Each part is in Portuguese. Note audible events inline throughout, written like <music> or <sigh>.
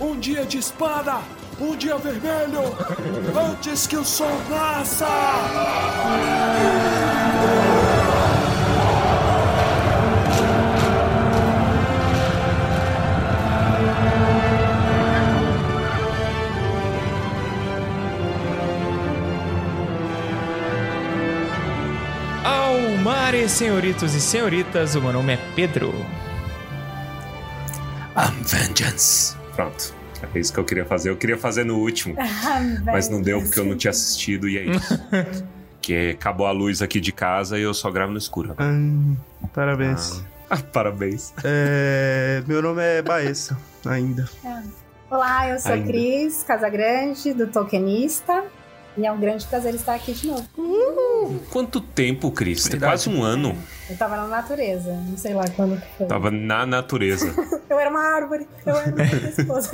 Um dia de espada! Um dia vermelho! <laughs> Antes que o sol nasça! Almares, senhoritos e senhoritas, o meu nome é Pedro. I'm vengeance. Pronto. É isso que eu queria fazer. Eu queria fazer no último, <laughs> mas não deu porque eu não tinha assistido e é isso. <laughs> que acabou a luz aqui de casa e eu só gravo no escuro. Hum, parabéns. Ah, <laughs> parabéns. É, meu nome é Baessa, ainda. Olá, eu sou Ainda. Cris Casagrande, do Tokenista. E é um grande prazer estar aqui de novo. Quanto tempo, Cris? Tem quase um ano. Eu tava na natureza, não sei lá quando que foi. Tava na natureza. <laughs> Eu era uma árvore, eu era minha <laughs> esposa.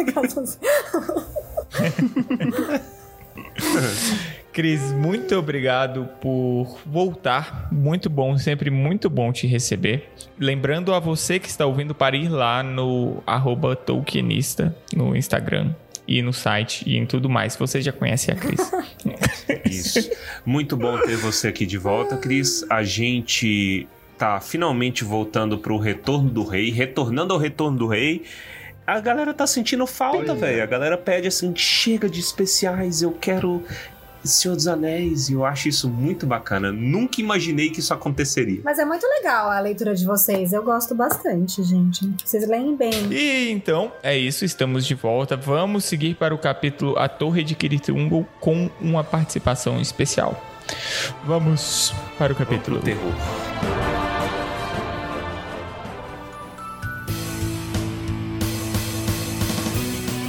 Cris, muito obrigado por voltar. Muito bom, sempre muito bom te receber. Lembrando a você que está ouvindo para ir lá no arroba Tolkienista no Instagram e no site e em tudo mais. Você já conhece a Cris. <laughs> Isso. Muito bom ter você aqui de volta, Cris. A gente tá finalmente voltando pro Retorno do Rei, retornando ao Retorno do Rei. A galera tá sentindo falta, velho. A galera pede assim: chega de especiais, eu quero Senhor dos Anéis. E eu acho isso muito bacana. Nunca imaginei que isso aconteceria. Mas é muito legal a leitura de vocês. Eu gosto bastante, gente. Vocês leem bem. E então, é isso, estamos de volta. Vamos seguir para o capítulo A Torre de Kiritungo com uma participação especial. Vamos para o capítulo. Pro terror.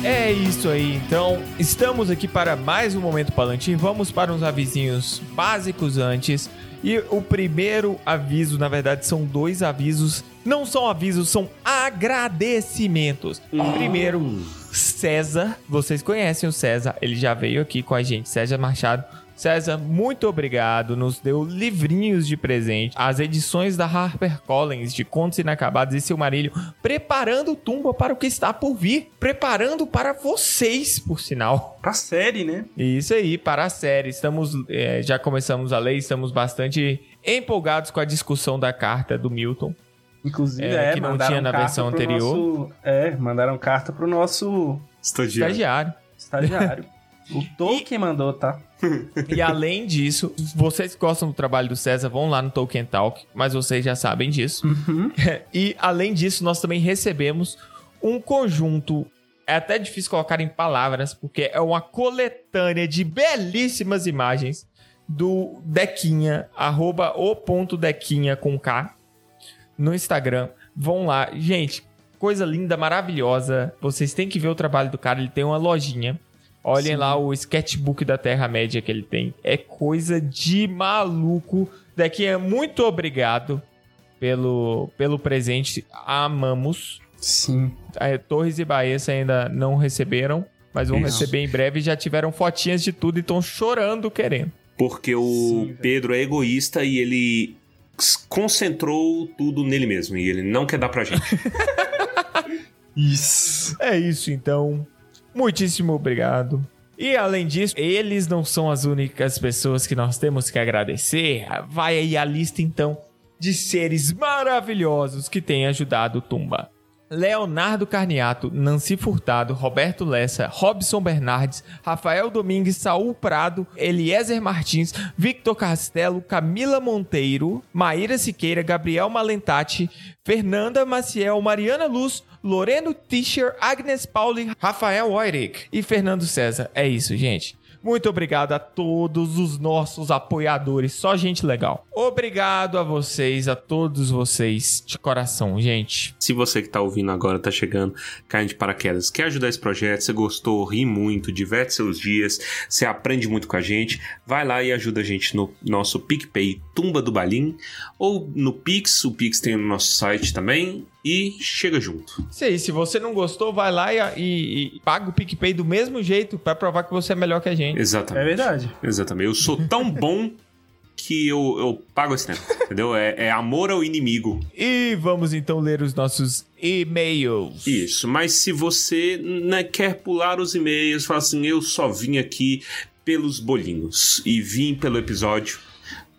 É isso aí, então estamos aqui para mais um Momento Palantir. Vamos para uns avisinhos básicos antes. E o primeiro aviso, na verdade, são dois avisos. Não são avisos, são agradecimentos. Primeiro, César. Vocês conhecem o César, ele já veio aqui com a gente, César Machado. César, muito obrigado. Nos deu livrinhos de presente. As edições da HarperCollins de Contos Inacabados e Silmarillion, preparando o Tumba para o que está por vir. Preparando para vocês, por sinal. Pra série, né? Isso aí, para a série. Estamos, é, já começamos a ler, estamos bastante empolgados com a discussão da carta do Milton. Inclusive, É, é, que não tinha na versão anterior. nosso- é, mandaram carta pro nosso Estagiário. Estagiário. estagiário. O Tolkien mandou, tá? <laughs> E além disso, vocês que gostam do trabalho do César, vão lá no Tolkien Talk, mas vocês já sabem disso. Uhum. <laughs> e além disso, nós também recebemos um conjunto. É até difícil colocar em palavras, porque é uma coletânea de belíssimas imagens do Dequinha, arroba o ponto Dequinha com K, no Instagram. Vão lá. Gente, coisa linda, maravilhosa. Vocês têm que ver o trabalho do cara. Ele tem uma lojinha. Olhem Sim. lá o sketchbook da Terra-média que ele tem. É coisa de maluco. Dequinha, muito obrigado pelo, pelo presente. Amamos. Sim. É, Torres e Baessa ainda não receberam, mas vão Isso. receber em breve. Já tiveram fotinhas de tudo e estão chorando querendo. Porque o Sim. Pedro é egoísta e ele concentrou tudo nele mesmo. E ele não quer dar pra gente. <laughs> Isso. É isso, então. Muitíssimo obrigado. E além disso, eles não são as únicas pessoas que nós temos que agradecer. Vai aí a lista, então, de seres maravilhosos que têm ajudado o Tumba. Leonardo Carniato, Nancy Furtado, Roberto Lessa, Robson Bernardes, Rafael Domingues, Saul Prado, Eliezer Martins, Victor Castelo, Camila Monteiro, Maíra Siqueira, Gabriel Malentati, Fernanda Maciel, Mariana Luz, Loreno Tischer, Agnes Pauli, Rafael Oirig e Fernando César. É isso, gente. Muito obrigado a todos os nossos apoiadores, só gente legal. Obrigado a vocês, a todos vocês, de coração, gente. Se você que tá ouvindo agora, tá chegando, caindo de paraquedas, quer ajudar esse projeto, você gostou, ri muito, diverte seus dias, você aprende muito com a gente, vai lá e ajuda a gente no nosso PicPay Tumba do Balim, ou no Pix, o Pix tem no nosso site também, e chega junto. Isso aí, se você não gostou, vai lá e, e- e paga o PicPay do mesmo jeito pra provar que você é melhor que a gente. É Exatamente. verdade. Exatamente. Eu sou tão <laughs> bom que eu, eu pago esse tempo, entendeu? É, é amor ao inimigo. E vamos então ler os nossos e-mails. Isso, mas se você né, quer pular os e-mails, fala assim, eu só vim aqui pelos bolinhos e vim pelo episódio,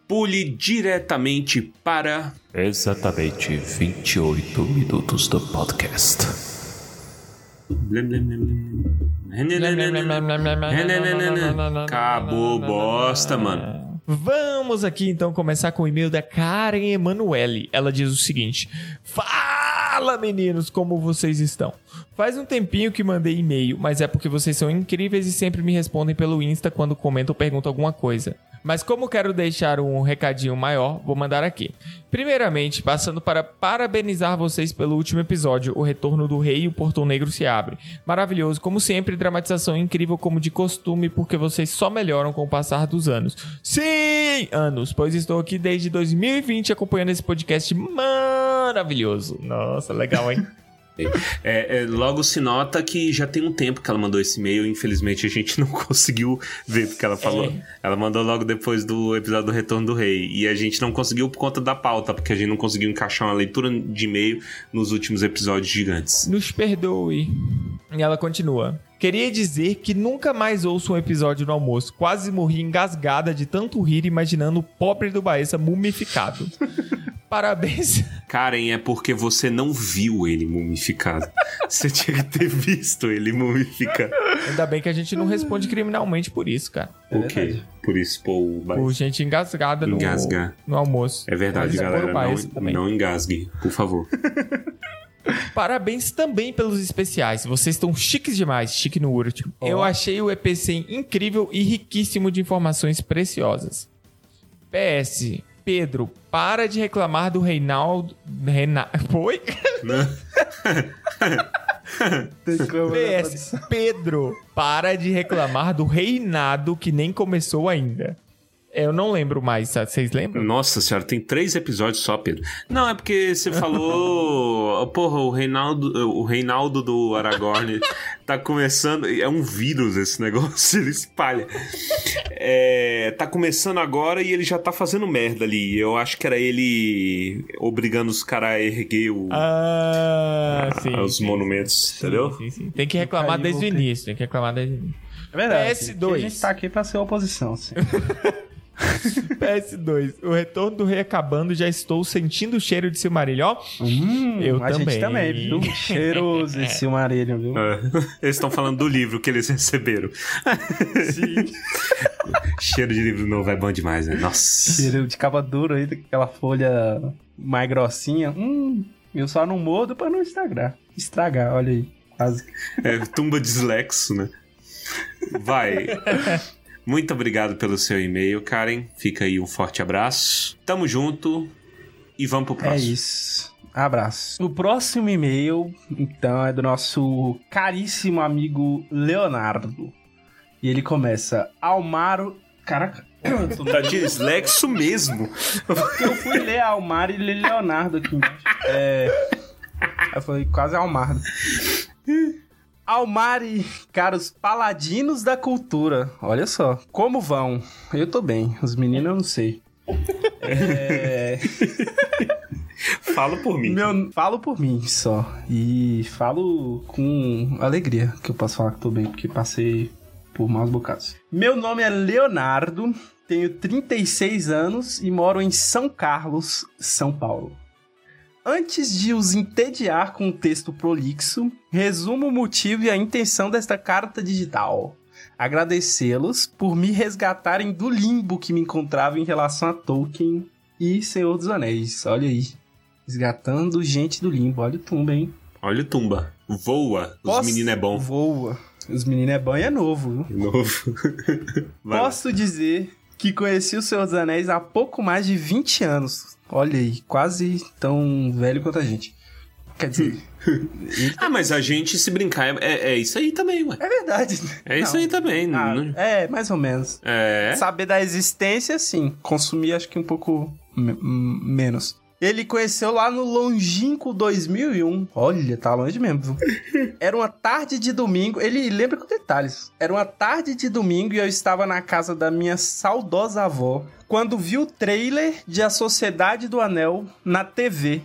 pule diretamente para... Exatamente 28 minutos do podcast. Acabou bosta, mano. Vamos aqui então começar com o e-mail da Karen Emanuele. Ela diz o seguinte: Fala meninos, como vocês estão? Faz um tempinho que mandei e-mail, mas é porque vocês são incríveis e sempre me respondem pelo Insta quando comento ou pergunto alguma coisa. Mas como quero deixar um recadinho maior, vou mandar aqui. Primeiramente, passando para parabenizar vocês pelo último episódio, O Retorno do Rei e o Portão Negro se abre. Maravilhoso, como sempre, dramatização incrível como de costume, porque vocês só melhoram com o passar dos anos. Sim, anos, pois estou aqui desde 2020 acompanhando esse podcast maravilhoso. Nossa, legal, hein? <laughs> É, é, logo se nota que já tem um tempo que ela mandou esse e-mail. Infelizmente a gente <laughs> não conseguiu ver porque ela falou. É. Ela mandou logo depois do episódio do Retorno do Rei. E a gente não conseguiu por conta da pauta, porque a gente não conseguiu encaixar uma leitura de e-mail nos últimos episódios gigantes. Nos perdoe. E ela continua. Queria dizer que nunca mais ouço um episódio no almoço. Quase morri engasgada de tanto rir imaginando o pobre do Baessa mumificado. <laughs> Parabéns. Karen, é porque você não viu ele mumificado. <laughs> você tinha que ter visto ele mumificado. Ainda bem que a gente não responde criminalmente por isso, cara. o quê? Por expor o Por gente engasgada no, Engasgar. no almoço. É verdade, Mas é galera. Não, não engasgue, por favor. <laughs> Parabéns também pelos especiais. Vocês estão chiques demais, chique no último. Eu achei o EPC incrível e riquíssimo de informações preciosas. PS, Pedro, para de reclamar do Reinaldo. Reina... <laughs> Foi? PS, Pedro, para de reclamar do reinado que nem começou ainda. É, Eu não lembro mais, sabe? vocês lembram? Nossa senhora, tem três episódios só, Pedro. Não, é porque você falou. <laughs> porra, o Reinaldo, o Reinaldo do Aragorn tá começando. É um vírus esse negócio, <laughs> ele espalha. É, tá começando agora e ele já tá fazendo merda ali. Eu acho que era ele obrigando os caras a erguer o- Ah, sim. os sim, monumentos, sim, entendeu? Sim, sim. Tem que reclamar desde o início. Tem que reclamar desde o início. É verdade. PS2. que A gente tá aqui pra ser oposição, assim. <laughs> <laughs> PS2. O retorno do rei acabando, já estou sentindo o cheiro de Silmarillion. Ó, Hum, Eu a também. gente também, viu? <laughs> Cheiroso esse Silmarillion, viu? É, Eles estão falando do livro que eles receberam. Sim. <laughs> Cheiro de livro novo é bom demais, né? Nossa. Cheiro de capa dura aí, aquela folha mais grossinha. Hum, eu só não mordo pra não estragar. Estragar, olha aí. Quase. É, tumba dislexo, né? Vai. Muito obrigado pelo seu e-mail, Karen. Fica aí um forte abraço. Tamo junto e vamos pro É próximo. isso. Abraço. O próximo e-mail, então, é do nosso caríssimo amigo Leonardo. E ele começa: Almaro. Caraca. Tá dislexo mesmo. Eu fui ler Almar e ler Leonardo aqui. É. Eu falei quase Almardo. Almari, caros paladinos da cultura. Olha só, como vão? Eu tô bem, os meninos eu não sei. É... <laughs> Fala por mim. Meu, falo por mim só. E falo com alegria que eu posso falar que tô bem, porque passei por maus bocados. Meu nome é Leonardo, tenho 36 anos e moro em São Carlos, São Paulo. Antes de os entediar com um texto prolixo, resumo o motivo e a intenção desta carta digital. Agradecê-los por me resgatarem do limbo que me encontrava em relação a Tolkien e Senhor dos Anéis. Olha aí. Resgatando gente do limbo. Olha o tumba, hein? Olha o tumba. Voa. Os Posso- meninos é bom. Voa. Os meninos é bom e é novo? De novo. <laughs> Posso dizer que conheci o Senhor dos Anéis há pouco mais de 20 anos. Olha aí, quase tão velho quanto a gente. Quer dizer, <laughs> Ah, mas a gente, se brincar, é, é- é isso aí também, ué. é verdade. É isso Não. aí também. Ah, não- é, mais ou menos. É. Saber da existência, sim. Consumir, acho que um pouco menos. Ele conheceu lá no longínquo 2001. Olha, tá longe mesmo. viu? <laughs> Era uma tarde de domingo. Ele lembra com detalhes. Era uma tarde de domingo e eu estava na casa da minha saudosa avó quando vi o trailer de A Sociedade do Anel na TV.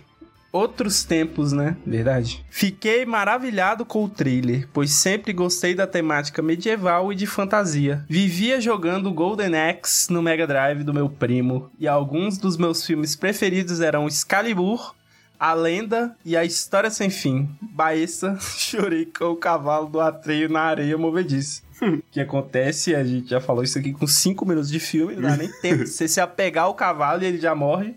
Outros tempos, né? Verdade. Fiquei maravilhado com o trailer, pois sempre gostei da temática medieval e de fantasia. Vivia jogando Golden Axe no Mega Drive do meu primo, e alguns dos meus filmes preferidos eram Excalibur, A Lenda e A História Sem Fim. Baessa, <laughs> chorei com o cavalo do Atreio na areia movediça. O <laughs> que acontece, a gente já falou isso aqui com 5 minutos de filme, não dá nem <laughs> tempo você se apegar ao cavalo e ele já morre.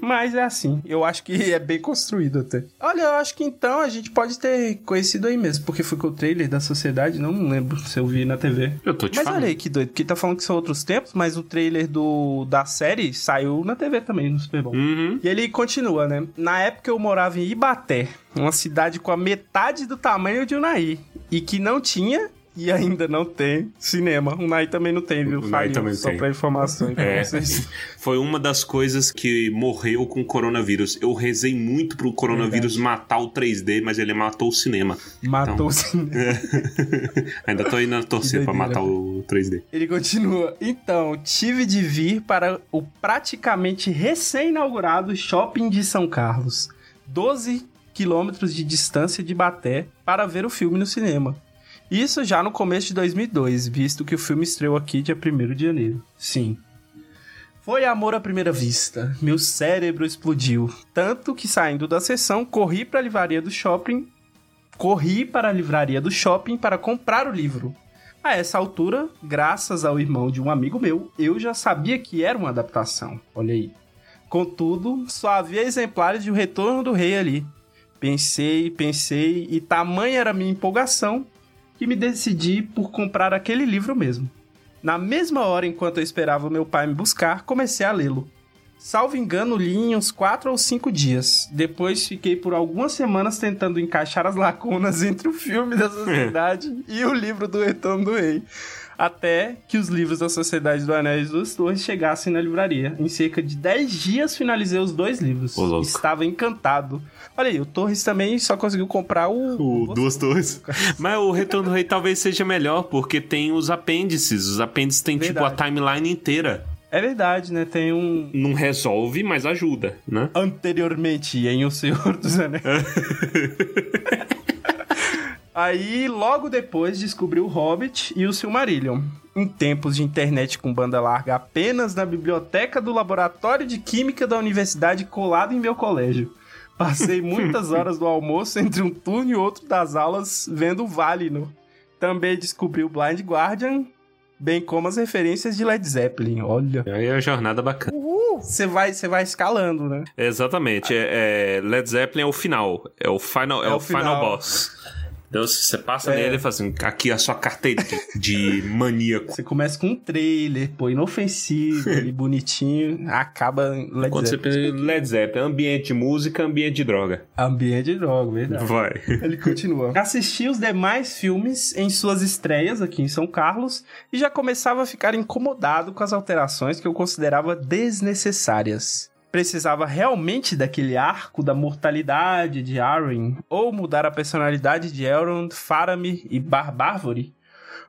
Mas é assim, eu acho que é bem construído até. Olha, eu acho que então a gente pode ter conhecido aí mesmo, porque foi com o trailer da sociedade, não lembro se eu vi na TV. Eu tô te Mas falando. olha aí que doido, porque tá falando que são outros tempos, mas o trailer do, da série saiu na TV também, no Super Bowl. Uhum. E ele continua, né? Na época eu morava em Ibaté, uma cidade com a metade do tamanho de Unai, e que não tinha e ainda não tem cinema. O Unai também não tem, viu? O Faliu, também só tem. pra informação aí pra É. vocês. <laughs> Foi uma das coisas que morreu com o coronavírus. Eu rezei muito pro coronavírus matar o 3D, mas ele matou o cinema. Matou Então. o cinema. <laughs> Ainda tô indo na torcer Que pra matar o 3D. Ele continua. Então, tive de vir para o praticamente recém-inaugurado shopping de São Carlos. 12 quilômetros de distância de Baté para ver o filme no cinema. Isso já no começo de 2002, visto que o filme estreou aqui dia 1 de janeiro. Sim. Foi amor à primeira vista. Meu cérebro explodiu. Tanto que saindo da sessão, corri para a livraria do shopping. Corri para a livraria do shopping para comprar o livro. A essa altura, graças ao irmão de um amigo meu, eu já sabia que era uma adaptação. Olha aí. Contudo, só havia exemplares de O Retorno do Rei ali. Pensei, pensei, e tamanha era a minha empolgação que me decidi por comprar aquele livro mesmo. Na mesma hora, enquanto eu esperava meu pai me buscar, comecei a lê-lo. Salvo engano, li em uns 4 ou 5 dias. Depois fiquei por algumas semanas tentando encaixar as lacunas entre o filme da Sociedade <laughs> e o livro do Retorno do Rei. Até que os livros da Sociedade do Anel e Duas Torres chegassem na livraria. Em cerca de 10 dias finalizei os dois livros. Estava encantado. Olha aí, o Torres também só conseguiu comprar o... O Duas Torres. <laughs> Mas o Retorno do Rei talvez seja melhor, porque tem os apêndices. Os apêndices tem tipo a Verdade. timeline inteira. É verdade, né? Tem um... Não resolve, mas ajuda, né? anteriormente em O Senhor dos Anéis. <laughs> Aí, logo depois, descobri o Hobbit e o Silmarillion. Em tempos de internet com banda larga apenas na biblioteca do Laboratório de Química da Universidade colado em meu colégio. Passei muitas <laughs> horas do almoço entre um turno e outro das aulas vendo o Valinor. Também descobri o Blind Guardian, bem como as referências de Led Zeppelin. Olha, Aí é a jornada bacana. você vai, você vai escalando, né? Exatamente. É, é- Led Zeppelin é o final. É o final, é É o o final. final. boss. Então você passa É. nele e fala assim: aqui a sua carteira de <laughs> maníaco. Você começa com um trailer, pô, inofensivo e bonitinho, acaba Led Quando você Zeppelin. pensa em Led Zeppelin, ambiente de música, ambiente de droga. Ambiente de droga, verdade. Vai. Ele continua. <laughs> Assisti os demais filmes em suas estreias aqui em São Carlos e já começava a ficar incomodado com as alterações que eu considerava desnecessárias. Precisava realmente daquele arco da mortalidade de Arryn? Ou mudar a personalidade de Elrond, Faramir e Barbárvore?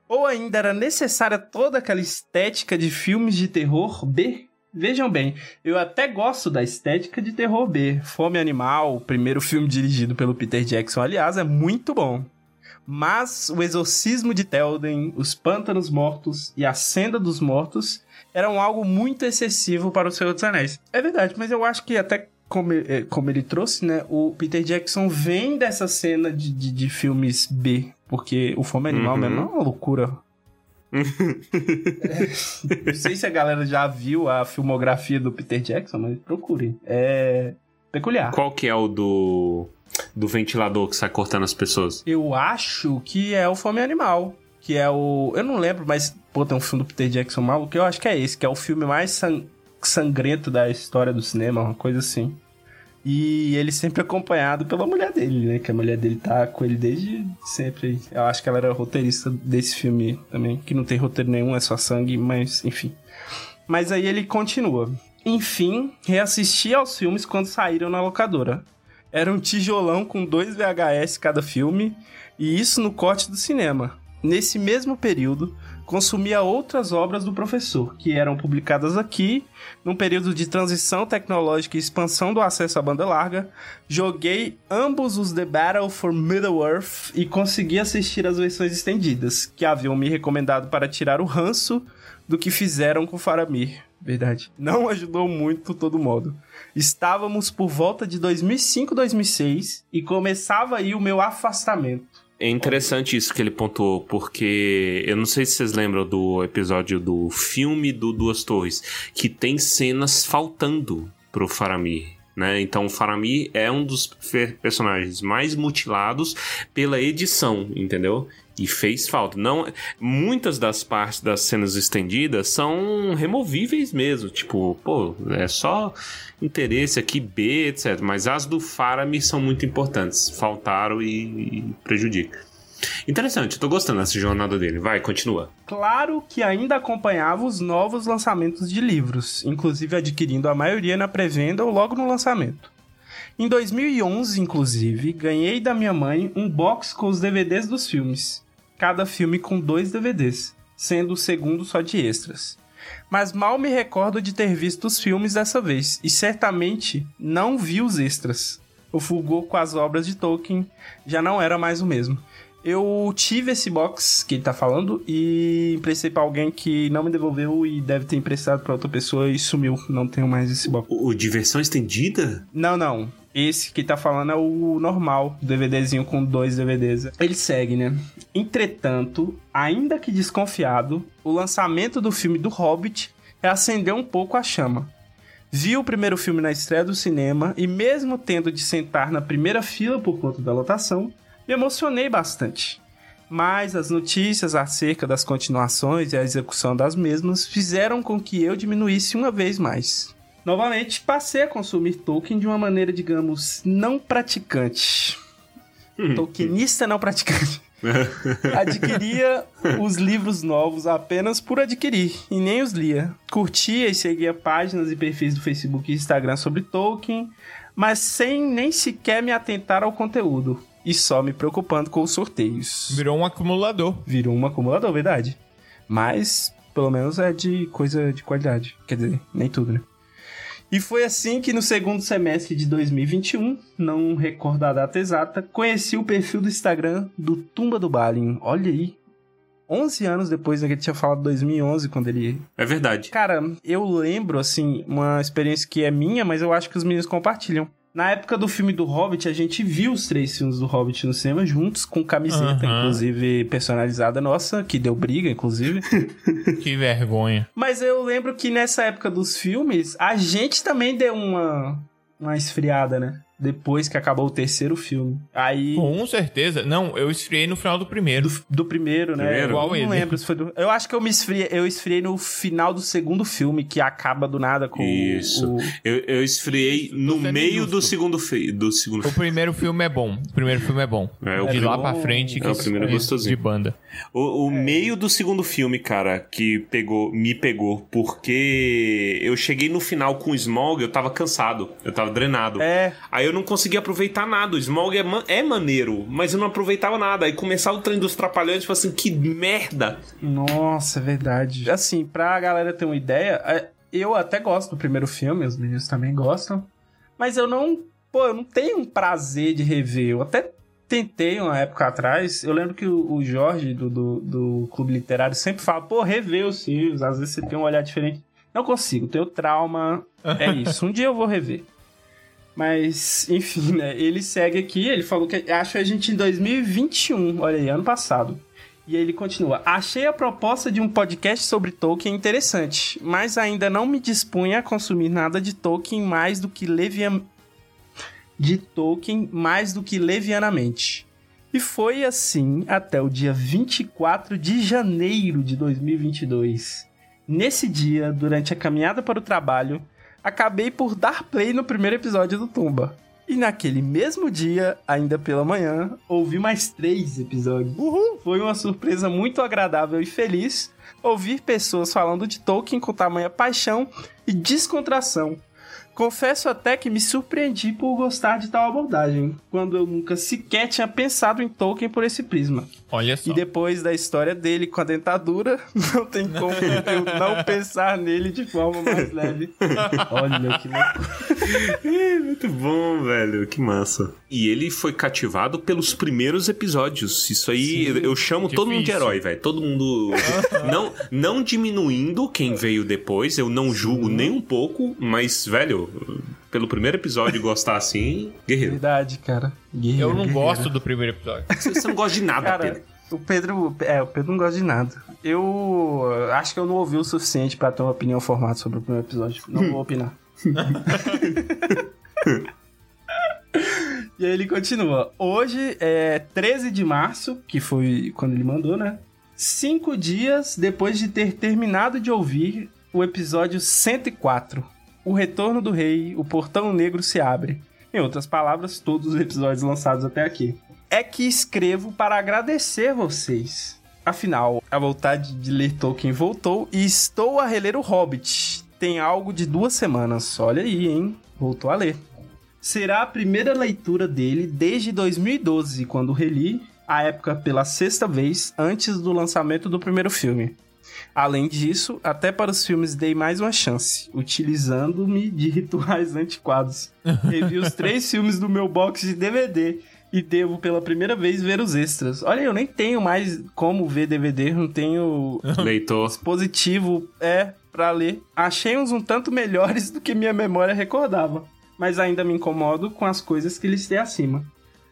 Ou ainda era necessária toda aquela estética de filmes de terror B? Vejam bem, eu até gosto da estética de terror B. Fome Animal, o primeiro filme dirigido pelo Peter Jackson, aliás, é muito bom. Mas o Exorcismo de Telden, Os Pântanos Mortos e A Senda dos Mortos eram algo muito excessivo para o Senhor dos Anéis. É verdade, mas eu acho que até como, eh, como ele trouxe, né? O Peter Jackson vem dessa cena de, de, de filmes B. Porque o Fome Animal Uhum. mesmo é uma loucura. É, <laughs> não sei se a galera já viu a filmografia do Peter Jackson, mas procurem. É peculiar. Qual que é o do. do ventilador que sai cortando as pessoas? Eu acho que é o Fome Animal. Que é o. Eu não lembro, mas. Pô, tem um filme do Peter Jackson maluco. Eu acho que é esse, que é o filme mais san- sangrento da história do cinema, uma coisa assim. E ele sempre acompanhado pela mulher dele, né? Que a mulher dele tá com ele desde sempre. Eu acho que ela era roteirista desse filme também. Que não tem roteiro nenhum, é só sangue, mas enfim. Mas aí ele continua. enfim, reassisti aos filmes quando saíram na locadora. Era um tijolão com dois VHS cada filme, e isso no corte do cinema. Nesse mesmo período, consumia outras obras do professor, que eram publicadas aqui, num período de transição tecnológica e expansão do acesso à banda larga. Joguei ambos os The Battle for Middle-earth e consegui assistir as versões estendidas, que haviam me recomendado para tirar o ranço do que fizeram com Faramir. Verdade. Não ajudou muito, todo modo. Estávamos por volta de 2005, 2006 e começava aí o meu afastamento. É interessante isso que ele pontuou, porque eu não sei se vocês lembram do episódio do filme do Duas Torres, que tem cenas faltando pro Faramir. Né? Então, o Faramir é um dos personagens mais mutilados pela edição, entendeu? E fez falta. Não, muitas das partes das cenas estendidas são removíveis mesmo. Tipo, pô, é só interesse aqui B, etc. Mas as do Faramir são muito importantes. Faltaram e, e prejudica. Interessante, tô gostando dessa jornada dele. Vai, continua. Claro que ainda acompanhava os novos lançamentos de livros, inclusive adquirindo a maioria na pré-venda ou logo no lançamento. Em 2011, inclusive, ganhei da minha mãe um box com os DVDs dos filmes. Cada filme com dois DVDs, sendo o segundo só de extras. Mas mal me recordo de ter visto os filmes dessa vez, e certamente não vi os extras. O fulgor com as obras de Tolkien já não era mais o mesmo. Eu tive esse box que ele tá falando e emprestei pra alguém que não me devolveu e deve ter emprestado pra outra pessoa e sumiu. Não tenho mais esse box. O, o Diversão Estendida? Não, não. Esse que tá falando é o normal, DVDzinho com dois DVDs. Ele segue, né? Entretanto, ainda que desconfiado, o lançamento do filme do Hobbit acendeu um pouco a chama. Vi o primeiro filme na estreia do cinema e, mesmo tendo de sentar na primeira fila por conta da lotação, me emocionei bastante. Mas as notícias acerca das continuações e a execução das mesmas fizeram com que eu diminuísse uma vez mais. Novamente, passei a consumir Tolkien de uma maneira, digamos, não praticante. Tolkienista não praticante. <laughs> Adquiria os livros novos apenas por adquirir e nem os lia. Curtia e seguia páginas e perfis do Facebook e Instagram sobre Tolkien, mas sem nem sequer me atentar ao conteúdo e só me preocupando com os sorteios. Virou um acumulador. Virou um acumulador, verdade. Mas, pelo menos é de coisa de qualidade. Quer dizer, nem tudo, né? E foi assim que no segundo semestre de 2021, não recordo a data exata, conheci o perfil do Instagram do Tumba do Balin. Olha aí. 11 anos depois, né, que ele tinha falado 2011, quando ele... É verdade. Cara, eu lembro, assim, uma experiência que é minha, mas eu acho que os meninos compartilham. Na época do filme do Hobbit, a gente viu os três filmes do Hobbit no cinema juntos, com camiseta, Aham. inclusive personalizada nossa, que deu briga, inclusive. <laughs> Que vergonha. Mas eu lembro que nessa época dos filmes, a gente também deu uma, uma esfriada, né? Depois que acabou o terceiro filme. Aí. Com certeza. Não, eu esfriei no final do primeiro. Do, do primeiro, né? Primeiro? Igual eu ele. não lembro se foi do. Eu acho que eu me esfriei, eu esfriei no final do segundo filme, que acaba do nada com o- Isso. o. Eu, eu esfriei no sendo meio do segundo, do segundo O primeiro filme é bom. O primeiro filme é bom. É, o de primeiro- lá pra frente, que É, o primeiro é é gostosinho. de banda. O, o meio do segundo filme, cara, que pegou, me pegou, porque eu cheguei no final com o Smog, eu tava cansado, eu tava drenado. É, Aí eu não conseguia aproveitar nada. O Smog é, ma- é maneiro, mas eu não aproveitava nada. Aí começava o trem dos trapalhões, tipo assim, que merda. Nossa, é verdade. Assim, pra galera ter uma ideia, é, eu até gosto do primeiro filme, os meninos também gostam. Mas eu não. Pô, eu não tenho um prazer de rever. Eu até tentei uma época atrás. Eu lembro que o, o Jorge, do, do, do Clube Literário, sempre fala: pô, rever os filmes. Às vezes você tem um olhar diferente. Não consigo, tenho trauma. É isso. Um dia eu vou rever. Mas, enfim, né? Ele segue aqui, ele falou que acha a gente em 2021, olha aí, ano passado. E ele continua: Achei a proposta de um podcast sobre Tolkien interessante, mas ainda não me dispunha a consumir nada de Tolkien mais do que levian... de Tolkien mais do que levianamente. E foi assim até o dia 24 de janeiro de 2022. Nesse dia, durante a caminhada para o trabalho, acabei por dar play no primeiro episódio do Tumba. E naquele mesmo dia, ainda pela manhã, ouvi mais três episódios. Uhul! Foi uma surpresa muito agradável e feliz ouvir pessoas falando de Tolkien com tamanha paixão e descontração. Confesso até que me surpreendi por gostar de tal abordagem, quando eu nunca sequer tinha pensado em Tolkien por esse prisma. Olha só. E depois da história dele com a dentadura, <laughs> não tem como eu não pensar nele de forma mais leve. Olha que loucura. É, muito bom, velho. Que massa. E ele foi cativado pelos primeiros episódios. Isso aí, eu chamo todo mundo de Difícil. herói, velho. Todo mundo. não, não diminuindo quem veio depois, eu não julgo nem um pouco, mas, velho, pelo primeiro episódio gostar assim, guerreiro. Verdade, cara. Guerreiro, Eu não guerreiro. gosto do primeiro episódio. Você <laughs> você não gosta de nada, Cara, Pedro. o Pedro. É, o Pedro não gosta de nada. Eu acho que eu não ouvi o suficiente pra ter uma opinião formada sobre o primeiro episódio. Não vou opinar. <laughs> e aí ele continua. Hoje é 13 de março, que foi quando ele mandou, né? Cinco dias depois de ter terminado de ouvir o episódio 104. O Retorno do Rei, o Portão Negro se abre. Em outras palavras, todos os episódios lançados até aqui é que escrevo para agradecer vocês. Afinal, a vontade de ler Tolkien voltou e estou a reler o Hobbit. Tem algo de duas semanas. Olha aí, hein? Voltou a ler. Será a primeira leitura dele desde 2012, quando reli, a época pela sexta vez, antes do lançamento do primeiro filme. Além disso, até para os filmes dei mais uma chance, utilizando-me de rituais <laughs> antiquados. Revi os três <laughs> filmes do meu box de DVD e devo pela primeira vez ver os extras. Olha, eu nem tenho mais como ver DVD, não tenho <laughs> Leitor. dispositivo é para ler. Achei uns um tanto melhores do que minha memória recordava, mas ainda me incomodo com as coisas que listei acima.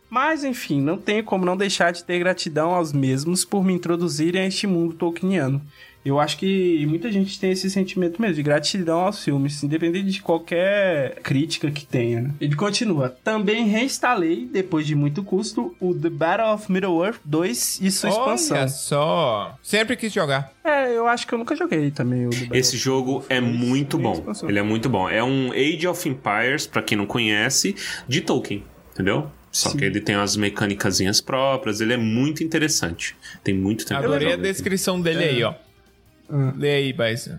Mas enfim, não tenho como não deixar de ter gratidão aos mesmos por me introduzirem a este mundo tolkieniano. Eu acho que muita gente tem esse sentimento mesmo, de gratidão aos filmes, independente de qualquer crítica que tenha. né? Ele continua. Também reinstalei, depois de muito custo, o The Battle of Middle-earth 2 e sua expansão. Olha só. Sempre quis jogar. É, eu acho que eu nunca joguei também o The Battle Esse jogo é muito bom. expansão. Ele é muito bom. É um Age of Empires, pra quem não conhece, de Tolkien, entendeu? Só Sim. que ele tem umas mecânicazinhas próprias, ele é muito interessante. Tem muito tempo. Adorei a jogo ele. descrição dele aí, ó. Ah. Lê aí, Baís.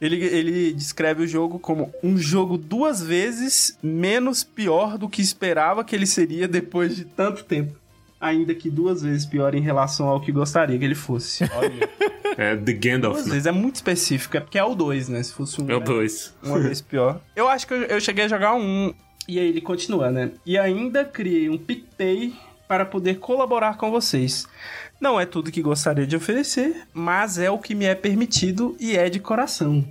Ele, ele descreve o jogo como um jogo duas vezes menos pior do que esperava que ele seria depois de tanto tempo. Ainda que duas vezes pior em relação ao que gostaria que ele fosse. <laughs> Olha. É The Gandalf, duas né? vezes é muito específico, é porque é o 2, né? Se fosse um. É o né? 2. Uma vez pior. Eu acho que eu, eu cheguei a jogar um. E aí ele continua, né? E ainda criei um PicPay para poder colaborar com vocês. Não é tudo que gostaria de oferecer, mas é o que me é permitido e é de coração.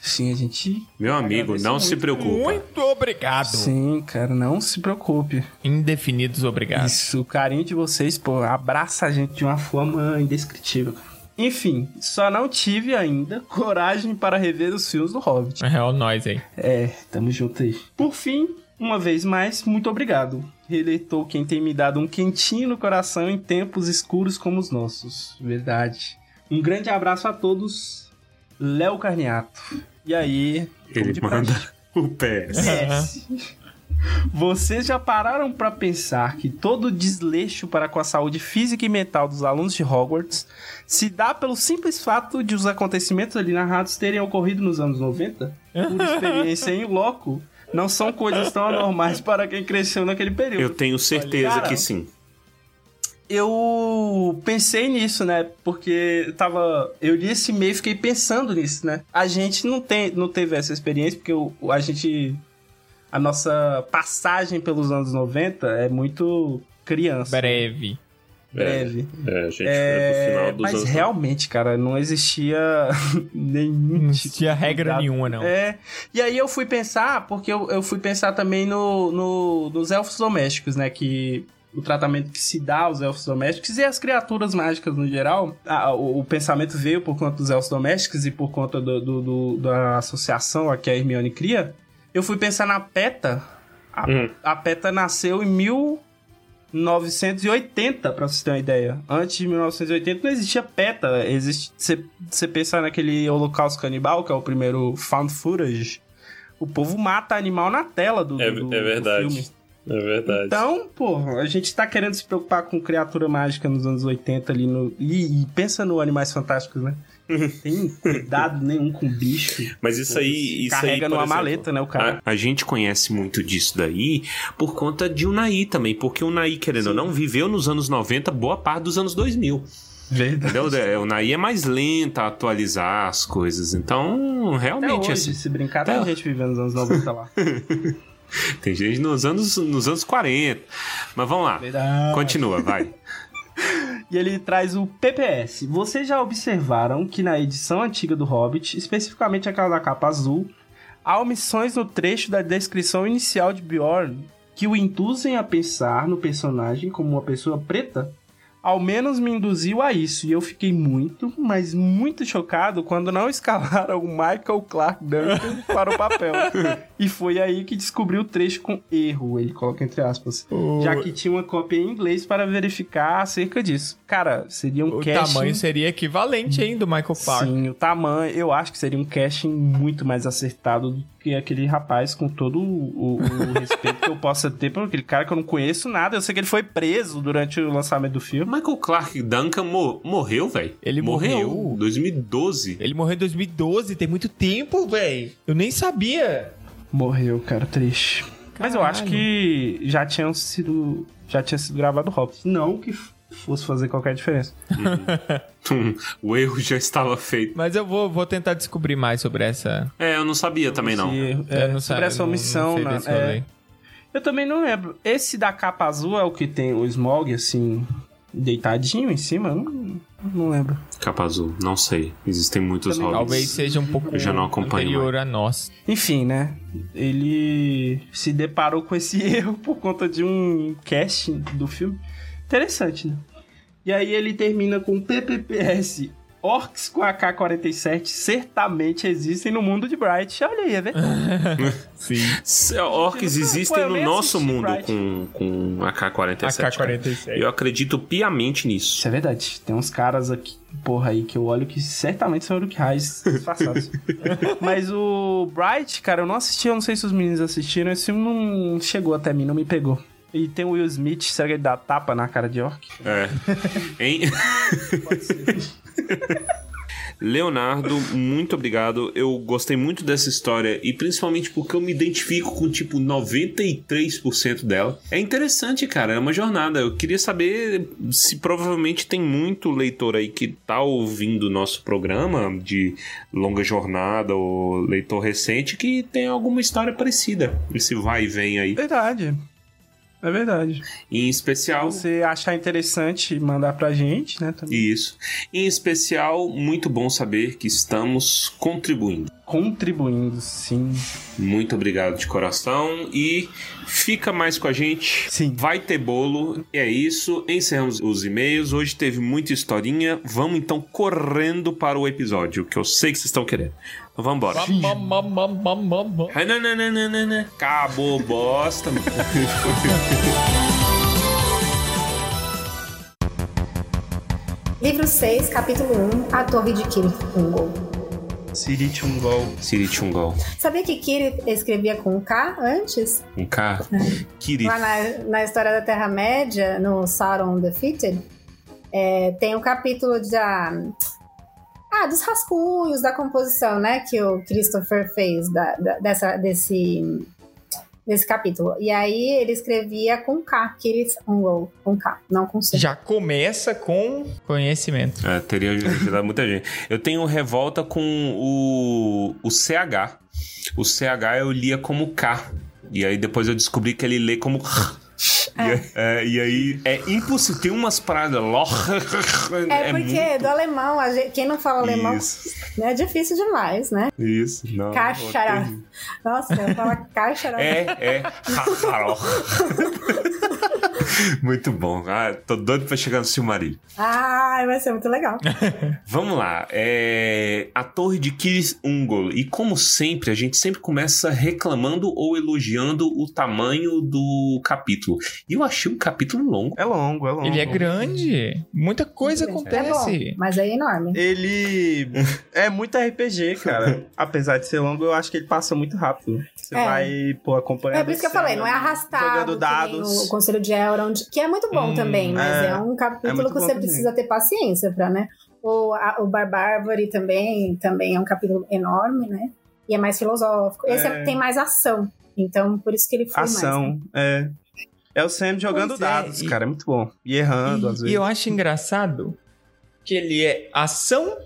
Sim, a gente. Meu amigo, não se muito. preocupa. Muito obrigado. Sim, cara, não se preocupe. Indefinidos obrigado. Isso, o carinho de vocês, pô, abraça a gente de uma forma indescritível. Enfim, só não tive ainda coragem para rever os filmes do Hobbit. É real nós aí. É, tamo junto aí. Por fim, uma vez mais, muito obrigado. Reler Tolkien tem me dado um quentinho no coração em tempos escuros como os nossos. Verdade. Um grande abraço a todos. Léo Carniato. E aí, Ele de manda praxe, <laughs> o PS. PS. Vocês já pararam pra pensar que todo o desleixo para com a saúde física e mental dos alunos de Hogwarts se dá pelo simples fato de os acontecimentos ali narrados terem ocorrido nos anos 90? Por <laughs> experiência em loco, não são coisas tão anormais para quem cresceu naquele período. Eu tenho certeza Cara, que sim. eu pensei nisso, né? Porque eu tava. Eu li esse e-mail e fiquei pensando nisso, né? A gente não, tem, não teve essa experiência, porque o, a gente. A nossa passagem pelos anos 90 é muito criança. Breve. Breve. É, a gente É, foi pro final dos mas anos. realmente, cara, não existia <laughs> nenhum Não tipo tinha de regra cuidado. nenhuma, não. É. E aí eu fui pensar, porque eu, eu fui pensar também no, no- nos elfos domésticos, né? Que o tratamento que se dá aos elfos domésticos e às criaturas mágicas no geral. Ah, o, o pensamento veio por conta dos elfos domésticos e por conta do, do- do- da associação a que a Hermione cria. Eu fui pensar na PETA. A, Hum. a PETA nasceu em 1980, pra vocês terem uma ideia. Antes de 1980 não existia PETA. Existe, você pensar naquele Holocausto Canibal, que é o primeiro found footage, o povo mata animal na tela do, É- do, é do verdade. filme. É verdade. Então, pô, a gente tá querendo se preocupar com criatura mágica nos anos 80 ali no. E, e pensa no Animais Fantásticos, né? Tem cuidado nenhum com bicho. Mas isso aí. Isso Carrega aí, numa exemplo, maleta, né, o cara? A, a gente conhece muito disso daí por conta de Unai também, porque o Unai, querendo ou não, viveu nos anos 90 boa parte dos anos 2000. Verdade. Entendeu? É, O Unai é mais lenta a atualizar as coisas. Então, Até realmente, hoje, assim, se brincar, tem Até- gente vivendo nos anos 90 lá. <laughs> tem gente nos anos, nos anos 40. Mas vamos lá. Verdade. Continua, vai. <laughs> E ele traz o PPS. Vocês já observaram que na edição antiga do Hobbit, especificamente aquela da capa azul, há omissões no trecho da descrição inicial de Bjorn que o induzem a pensar no personagem como uma pessoa preta? Ao menos me induziu a isso, e eu fiquei muito, mas muito chocado quando não <laughs> escalaram o Michael Clark Duncan para o papel. <laughs> e foi aí que descobri o trecho com erro, ele coloca entre aspas. Já que tinha uma cópia em inglês para verificar acerca disso. Cara, seria um O casting... tamanho seria equivalente hein, do Michael Clark. Sim, o tamanho, eu acho que seria um casting muito mais acertado do que aquele rapaz, com todo o, o- <laughs> respeito que eu possa ter por aquele cara que eu não conheço nada. Eu sei que ele foi preso durante o lançamento do filme. Michael Clark Duncan mo- morreu, velho. Ele morreu. 2012. Ele morreu em 2012, tem muito tempo, velho. Eu nem sabia. Morreu, cara, triste. Mas eu acho Caralho. que já tinham sido. Já tinha sido gravado Hobbit. Não que fosse fazer qualquer diferença. <laughs> o erro já estava feito. Mas eu vou, vou tentar descobrir mais sobre essa. É, eu não sabia também não. Erro- eu é, não sobre essa não- omissão, não sei né? É. Eu também não lembro. Esse da capa azul é o que tem o Smog, assim, deitadinho em cima? Eu não, não lembro. Capa azul, não sei. Existem muitos Também- hobbits. Talvez seja um pouco Eu já não acompanho anterior a nós. Enfim, né? Ele se deparou com esse <laughs> erro por conta de um casting do filme. Interessante, né? E aí ele termina com PPPS. Orcs com AK-47 certamente existem no mundo de Bright. Olha aí, é verdade. <laughs> Sim. Orcs existem no nosso mundo Bright. com, com AK-47. cara. AK-47. Eu acredito piamente nisso. Isso é verdade. Tem uns caras aqui, porra, aí que eu olho que certamente são Uruk-hais disfarçados. <laughs> Mas o Bright, cara, eu não assisti, eu não sei se os meninos assistiram. Esse filme não chegou até mim, não me pegou. E tem o Will Smith, será que ele dá tapa na cara de orc? É. Hein? Leonardo, muito obrigado. Eu gostei muito dessa história e principalmente porque eu me identifico com tipo 93% dela. É interessante, cara, é uma jornada. Eu queria saber se provavelmente tem muito leitor aí que tá ouvindo o nosso programa de longa jornada ou leitor recente que tem alguma história parecida. Esse vai e vem aí. Verdade. É verdade. Em especial, Se você achar interessante, mandar pra gente, né? Também. Isso. Em especial, muito bom saber que estamos contribuindo. Contribuindo, sim. Muito obrigado de coração e fica mais com a gente. Sim. Vai ter bolo. É isso. Encerramos os e-mails. Hoje teve muita historinha. Vamos então correndo para o episódio, que eu sei que vocês estão querendo. Vamos embora. Ah, não, não, não, não, não, não. Acabou bosta. mano. <laughs> Livro 6, capítulo 1, A Torre de Kirith Ungol. Siri Chungol. Siri Chungol. Sabia que Kirith escrevia com K antes? Um K. Kiri. Lá na, na história da Terra-média, no Sauron Defeated, é, tem um capítulo da. Ah, dos rascunhos da composição, né? Que o Christopher fez da, da- dessa, desse, desse capítulo. E aí ele escrevia com K, Kirith Ungol, com K, não com C. Já começa com conhecimento. É, teria ajudado muita gente. Eu tenho revolta com o, o CH. O CH eu lia como K. E aí depois eu descobri que ele lê como R. E, aí- é, e aí é impossível. Tem umas paradas. lo- <laughs> É, porque do alemão, gente- quem não fala alemão né, é difícil demais, né? isso. Não, Cachara. Nossa, eu falo caixa. É, é. <laughs> <laughs> Muito bom. Ah, tô doido pra chegar no Silmarillion. Ai, vai ser muito legal. <laughs> Vamos lá. É... A Torre de Kiris Ungol. E como sempre, a gente sempre começa reclamando ou elogiando o tamanho do capítulo. E eu achei um capítulo longo. É longo, é longo. Ele é grande. Muita coisa É bom, acontece. mas é enorme. Ele <laughs> é muito RPG, cara. Apesar de ser longo, eu acho que ele passa muito rápido. Você É. vai, pô, acompanhando. É por isso que eu falei, não é arrastado. Jogando dados. O Conselho de Elrond, que é muito bom Hum, também, mas é. é, um capítulo muito que você também. precisa ter paciência pra, né? O, a, o Barbárvore também, também é um capítulo enorme, né? E é mais filosófico. Esse é- É. tem mais ação. Então, por isso que ele foi mais. né? Ação, é. É o Sam jogando Pois é, dados, e- cara. É muito bom. E errando, às E, vezes. e eu acho engraçado que ele é ação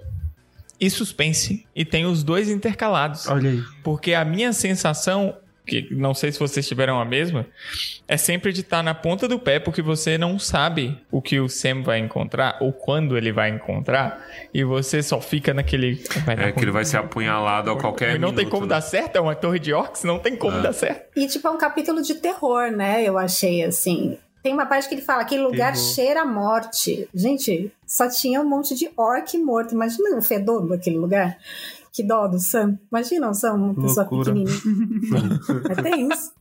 e suspense. E tem os dois intercalados. Olha aí. Porque a minha sensação, que não sei se vocês tiveram a mesma, é sempre de estar na ponta do pé, porque você não sabe o que o Sam vai encontrar ou quando ele vai encontrar, e você só fica naquele. Vai dar É que ele vai ser apunhalado a qualquer E não tem minuto, como né? dar certo, é uma torre de orcs, não tem como É. dar certo. E, tipo, é um capítulo de terror, né? Eu achei, assim. Tem uma parte que ele fala: aquele lugar Terror. cheira a morte. Gente, só tinha um monte de orc morto. Imagina o fedor daquele lugar. Que dó do Sam. Imagina o Sam, uma pessoa Loucura. pequenininha. <laughs> é tenso.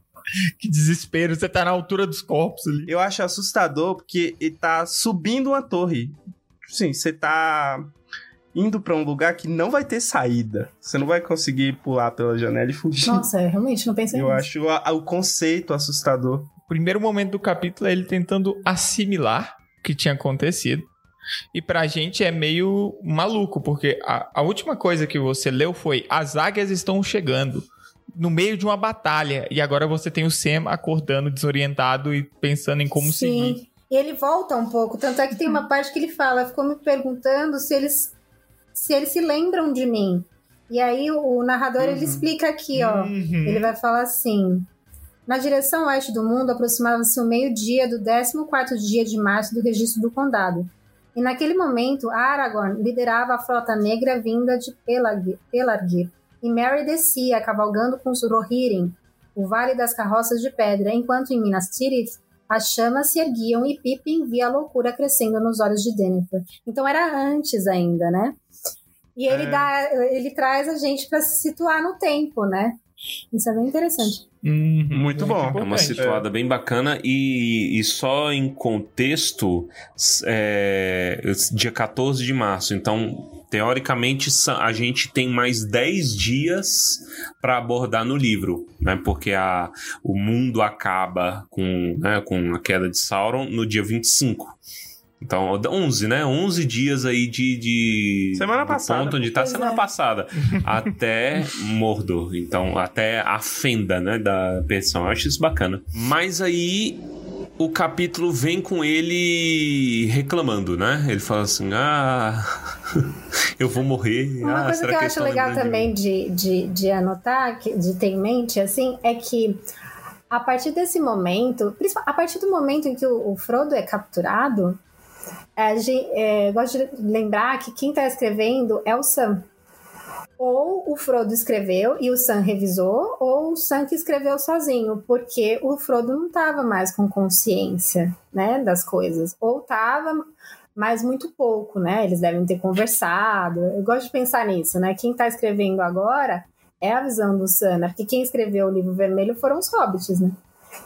Que desespero, você tá na altura dos corpos ali. Eu acho assustador porque ele tá subindo uma torre. Sim, você tá indo pra um lugar que não vai ter saída. Você não vai conseguir pular pela janela e fugir. Nossa, eu realmente não pensei Eu nisso. acho a- a- o conceito assustador. O primeiro momento do capítulo é ele tentando assimilar o que tinha acontecido. E pra gente é meio maluco, porque a, a última coisa que você leu foi: as águias estão chegando no meio de uma batalha. E agora você tem o Sam acordando desorientado e pensando em como seguir. Sim. E ele volta um pouco. Tanto é que tem uma parte que ele fala, ficou me perguntando se eles se eles se lembram de mim. E aí o, narrador ele Uhum. explica aqui, ó. Uhum. Ele vai falar assim: Na direção oeste do mundo aproximava-se o meio-dia do 14 dia de março do registro do condado. E naquele momento, Aragorn liderava a frota negra vinda de Pelargir, Pelargir e Merry descia, cavalgando com os Rohirrim, o Vale das Carroças de Pedra, enquanto em Minas Tirith as chamas se erguiam e Pippin via a loucura crescendo nos olhos de Denethor. Então era antes ainda, né? E ele, É. dá, ele traz a gente para se situar no tempo, né? Isso é bem interessante. Uhum. Muito bom. É uma importante. situada bem bacana e, e só em contexto, é, dia 14 de março. Então, teoricamente, a gente tem mais 10 dias para abordar no livro, né? Porque a, o mundo acaba com, né, com a queda de Sauron no dia 25. Então, 11, né? 11 dias aí de. de Semana do passada, Ponto onde tá semana é. passada. <laughs> até Mordor. Então, até a fenda, né? Da pensão. Eu acho isso bacana. Mas aí. O capítulo vem com ele reclamando, né? Ele fala assim: Ah, <laughs> eu vou morrer. Uma ah, coisa será que eu eles acho estão legal também de, de, de anotar, que- de ter em mente, assim, é que a partir desse momento, a partir do momento em que o, o Frodo é capturado, gente, é, gosto de lembrar que quem está escrevendo é o Sam. Ou o Frodo escreveu e o Sam revisou, ou o Sam que escreveu sozinho, porque o Frodo não estava mais com consciência, né, das coisas. Ou estava, mas muito pouco, né? Eles devem ter conversado. Eu gosto de pensar nisso, né? Quem está escrevendo agora é a visão do Sam, né? Porque quem escreveu o livro vermelho foram os hobbits, né?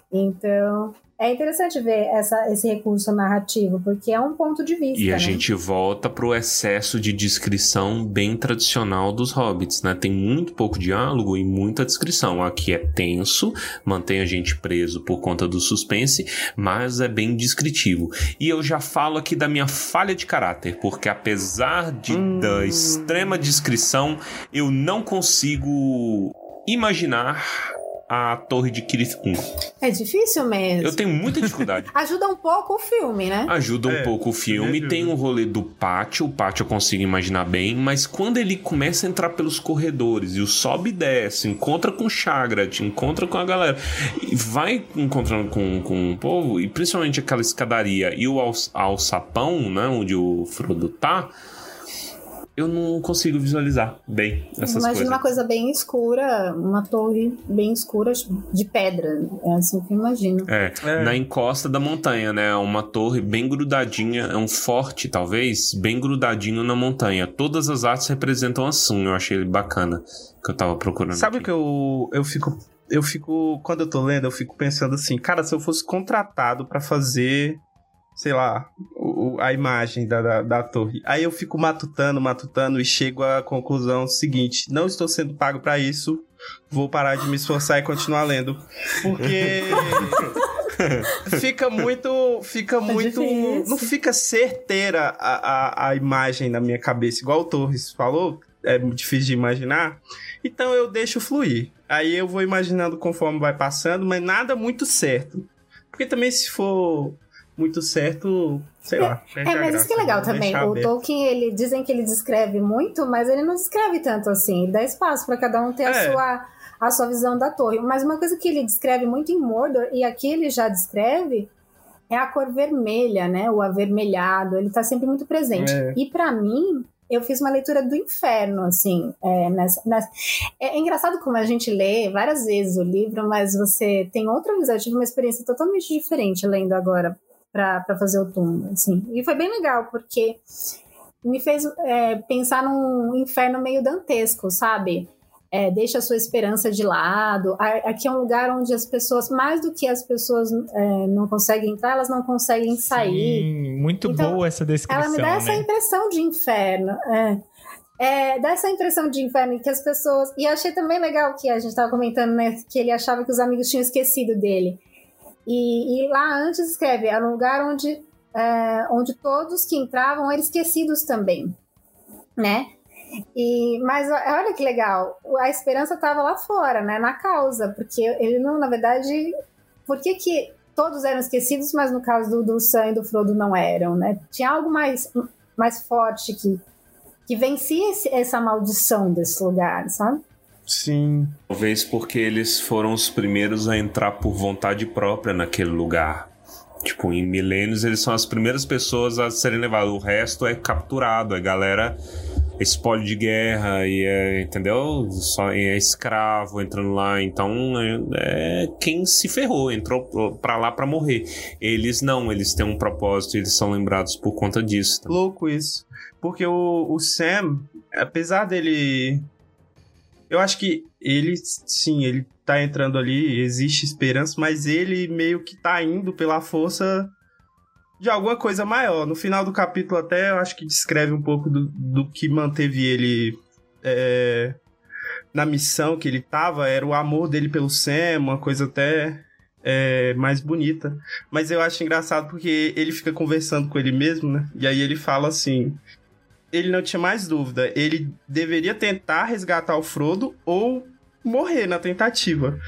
Então, é interessante ver essa, esse recurso narrativo, porque é um ponto de vista. E a né? gente volta pro excesso de descrição bem tradicional dos hobbits, né? Tem muito pouco diálogo e muita descrição. Aqui é tenso, mantém a gente preso por conta do suspense, mas é bem descritivo. E eu já falo aqui da minha falha de caráter, porque apesar de, da extrema descrição, eu não consigo imaginar a torre de Kirith Ungol. É difícil mesmo. Eu tenho muita dificuldade. <laughs> Ajuda um pouco o filme, né? Ajuda um É, pouco o filme, tem o rolê do pátio, o pátio eu consigo imaginar bem, mas quando ele começa a entrar pelos corredores e o sobe e desce, encontra com o Chagrat, encontra com a galera, e vai encontrando com, com o povo, e principalmente aquela escadaria e o alç- alçapão, né, onde o Frodo tá, eu não consigo visualizar bem essas Imagina coisas. uma coisa bem escura, uma torre bem escura de pedra. É assim que eu imagino. É, É. na encosta da montanha, né? Uma torre bem grudadinha, é um forte, talvez, bem grudadinho na montanha. Todas as artes representam assim, eu achei ele bacana, que eu tava procurando. Sabe o que eu, eu fico. Eu fico. Quando eu tô lendo, eu fico pensando assim, cara, se eu fosse contratado pra fazer, sei lá, o- a imagem da, da, da torre. Aí eu fico matutando, matutando e chego à conclusão seguinte: não estou sendo pago pra isso. Vou parar de me esforçar e continuar lendo. Porque. <laughs> fica muito. Fica muito. difícil. Não fica certeira a, a, a imagem na minha cabeça, igual o Torres falou. É difícil de imaginar. Então eu deixo fluir. Aí eu vou imaginando conforme vai passando, mas nada muito certo. Porque também se for muito certo, sei lá. perde É, a mas isso que é legal também. O aberto. Tolkien, ele dizem que ele descreve muito, mas ele não descreve tanto assim. Dá espaço para cada um ter a, É. sua, a sua visão da torre. Mas uma coisa que ele descreve muito em Mordor, e aqui ele já descreve, é a cor vermelha, né? O avermelhado. Ele tá sempre muito presente. É. E para mim, eu fiz uma leitura do inferno, assim. É, nessa, nessa- é, é engraçado como a gente lê várias vezes o livro, mas você tem outra visão. Eu tive uma experiência totalmente diferente lendo agora para fazer o túmulo, assim. E foi bem legal, porque me fez é, pensar num inferno meio dantesco, sabe? É, deixa a sua esperança de lado. Aqui é um lugar onde as pessoas, mais do que as pessoas é, não conseguem entrar, elas não conseguem sair. Sim, muito Então, boa essa descrição, Ela me dá essa né? impressão de inferno. É. É, dá essa impressão de inferno que as pessoas. E achei também legal que a gente estava comentando, né? Que ele achava que os amigos tinham esquecido dele. E, e lá antes escreve: era um lugar onde, é, onde todos que entravam eram esquecidos também. Né? E, mas olha que legal, a esperança estava lá fora, né? Na causa, porque ele não, na verdade, por que, que todos eram esquecidos, mas no caso do, do Sam e do Frodo não eram, né? Tinha algo mais, mais forte que, que vencia esse- essa maldição desse lugar, sabe? Sim. Talvez porque eles foram os primeiros a entrar por vontade própria naquele lugar. Tipo, em milênios eles são as primeiras pessoas a serem levadas. O resto é capturado, é galera é espólio de guerra e é, entendeu? Só é escravo entrando lá. Então é, é quem se ferrou, entrou pra lá pra morrer. Eles não, eles têm um propósito eles são lembrados por conta disso. também. Louco isso. Porque o, o Sam, apesar dele. Eu acho que ele, sim, ele tá entrando ali, existe esperança, mas ele meio que tá indo pela força de alguma coisa maior. No final do capítulo, até eu acho que descreve um pouco do, do que manteve ele é, na missão que ele tava. Era o amor dele pelo Sam, uma coisa até é, mais bonita. Mas eu acho engraçado porque ele fica conversando com ele mesmo, né? E aí ele fala assim. Ele não tinha mais dúvida. Ele deveria tentar resgatar o Frodo ou morrer na tentativa.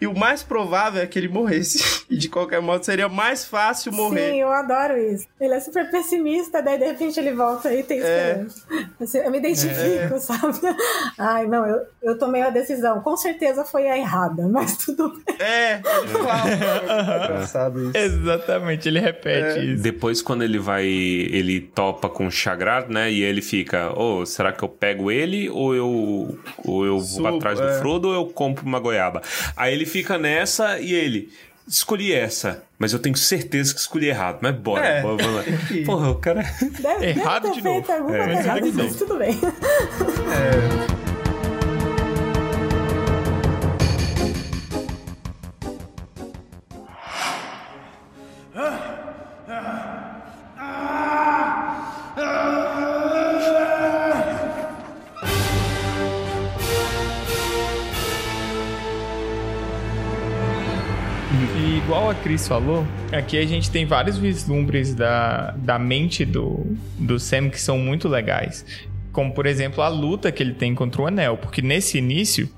E o mais provável é que ele morresse. <laughs> E de qualquer modo seria mais fácil morrer. Sim, eu adoro isso. Ele é super pessimista, daí de repente ele volta e tem É. esperança. Assim, Eu me identifico, sabe? <laughs> Ai, não, eu, eu tomei a decisão. Com certeza foi a errada, <laughs> mas tudo bem. É, fala. É engraçado isso. Exatamente, ele repete É. isso. Depois, quando ele vai, ele topa com o Chagrar, né? E ele fica, ô, será que eu pego ele ou eu, ou eu vou atrás do é. Frodo ou eu compro uma goiaba? Aí ele fica nessa e ele, escolhi essa, mas eu tenho certeza que escolhi errado. Mas bora, É. bora, que- <laughs> Porra, o cara... Deve, Errado deve de novo. É, coisa errado errada, de mas tudo bem. E igual a Cris falou, aqui a gente tem vários vislumbres da, da mente do, do Sam que são muito legais. Como, por exemplo, a luta que ele tem contra o Anel. Porque nesse início,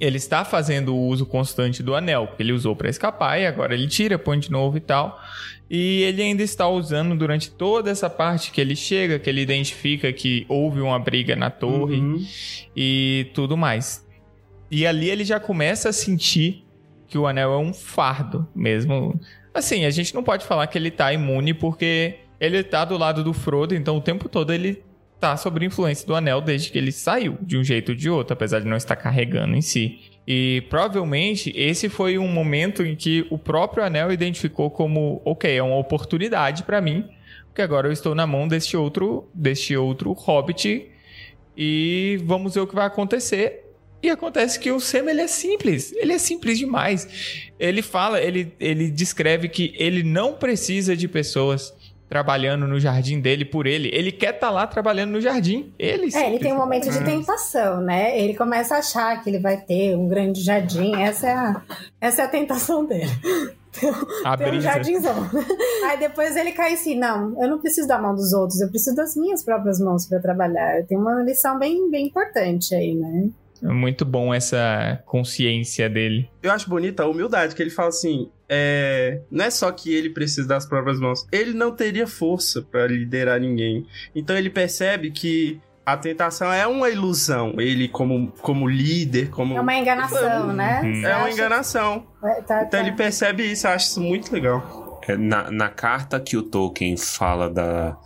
ele está fazendo o uso constante do Anel. Porque ele usou para escapar e agora ele tira, põe de novo e tal. E ele ainda está usando durante toda essa parte que ele chega, que ele identifica que houve uma briga na torre Uhum. e tudo mais. E ali ele já começa a sentir que o anel é um fardo mesmo. Assim, a gente não pode falar que ele tá imune porque ele tá do lado do Frodo, então o tempo todo ele tá sob influência do anel desde que ele saiu, de um jeito ou de outro, apesar de não estar carregando em si. E provavelmente esse foi um momento em que o próprio anel identificou como, ok, é uma oportunidade para mim, porque agora eu estou na mão deste outro, deste outro hobbit e vamos ver o que vai acontecer. E acontece que o Sam ele é simples, ele é simples demais. Ele fala, ele, ele descreve que ele não precisa de pessoas trabalhando no jardim dele por ele. Ele quer estar tá lá trabalhando no jardim. Ele É, ele tem um momento de tentação, né? Ele começa a achar que ele vai ter um grande jardim. Essa é a, essa é a tentação dele. <laughs> A Tem um jardinzão. <laughs> Aí depois ele cai assim: não, eu não preciso da mão dos outros, eu preciso das minhas próprias mãos para trabalhar. Tem uma lição bem, bem importante aí, né? É muito bom essa consciência dele. Eu acho bonita a humildade, que ele fala assim: é, não é só que ele precisa das próprias mãos, ele não teria força pra liderar ninguém. Então ele percebe que a tentação é uma ilusão. Ele, como, como líder, como. É uma enganação, né? Uhum. Você É uma enganação. Vai- tá- Então tá. ele percebe isso, eu acho isso muito legal. É, Na, na carta que o Tolkien fala da,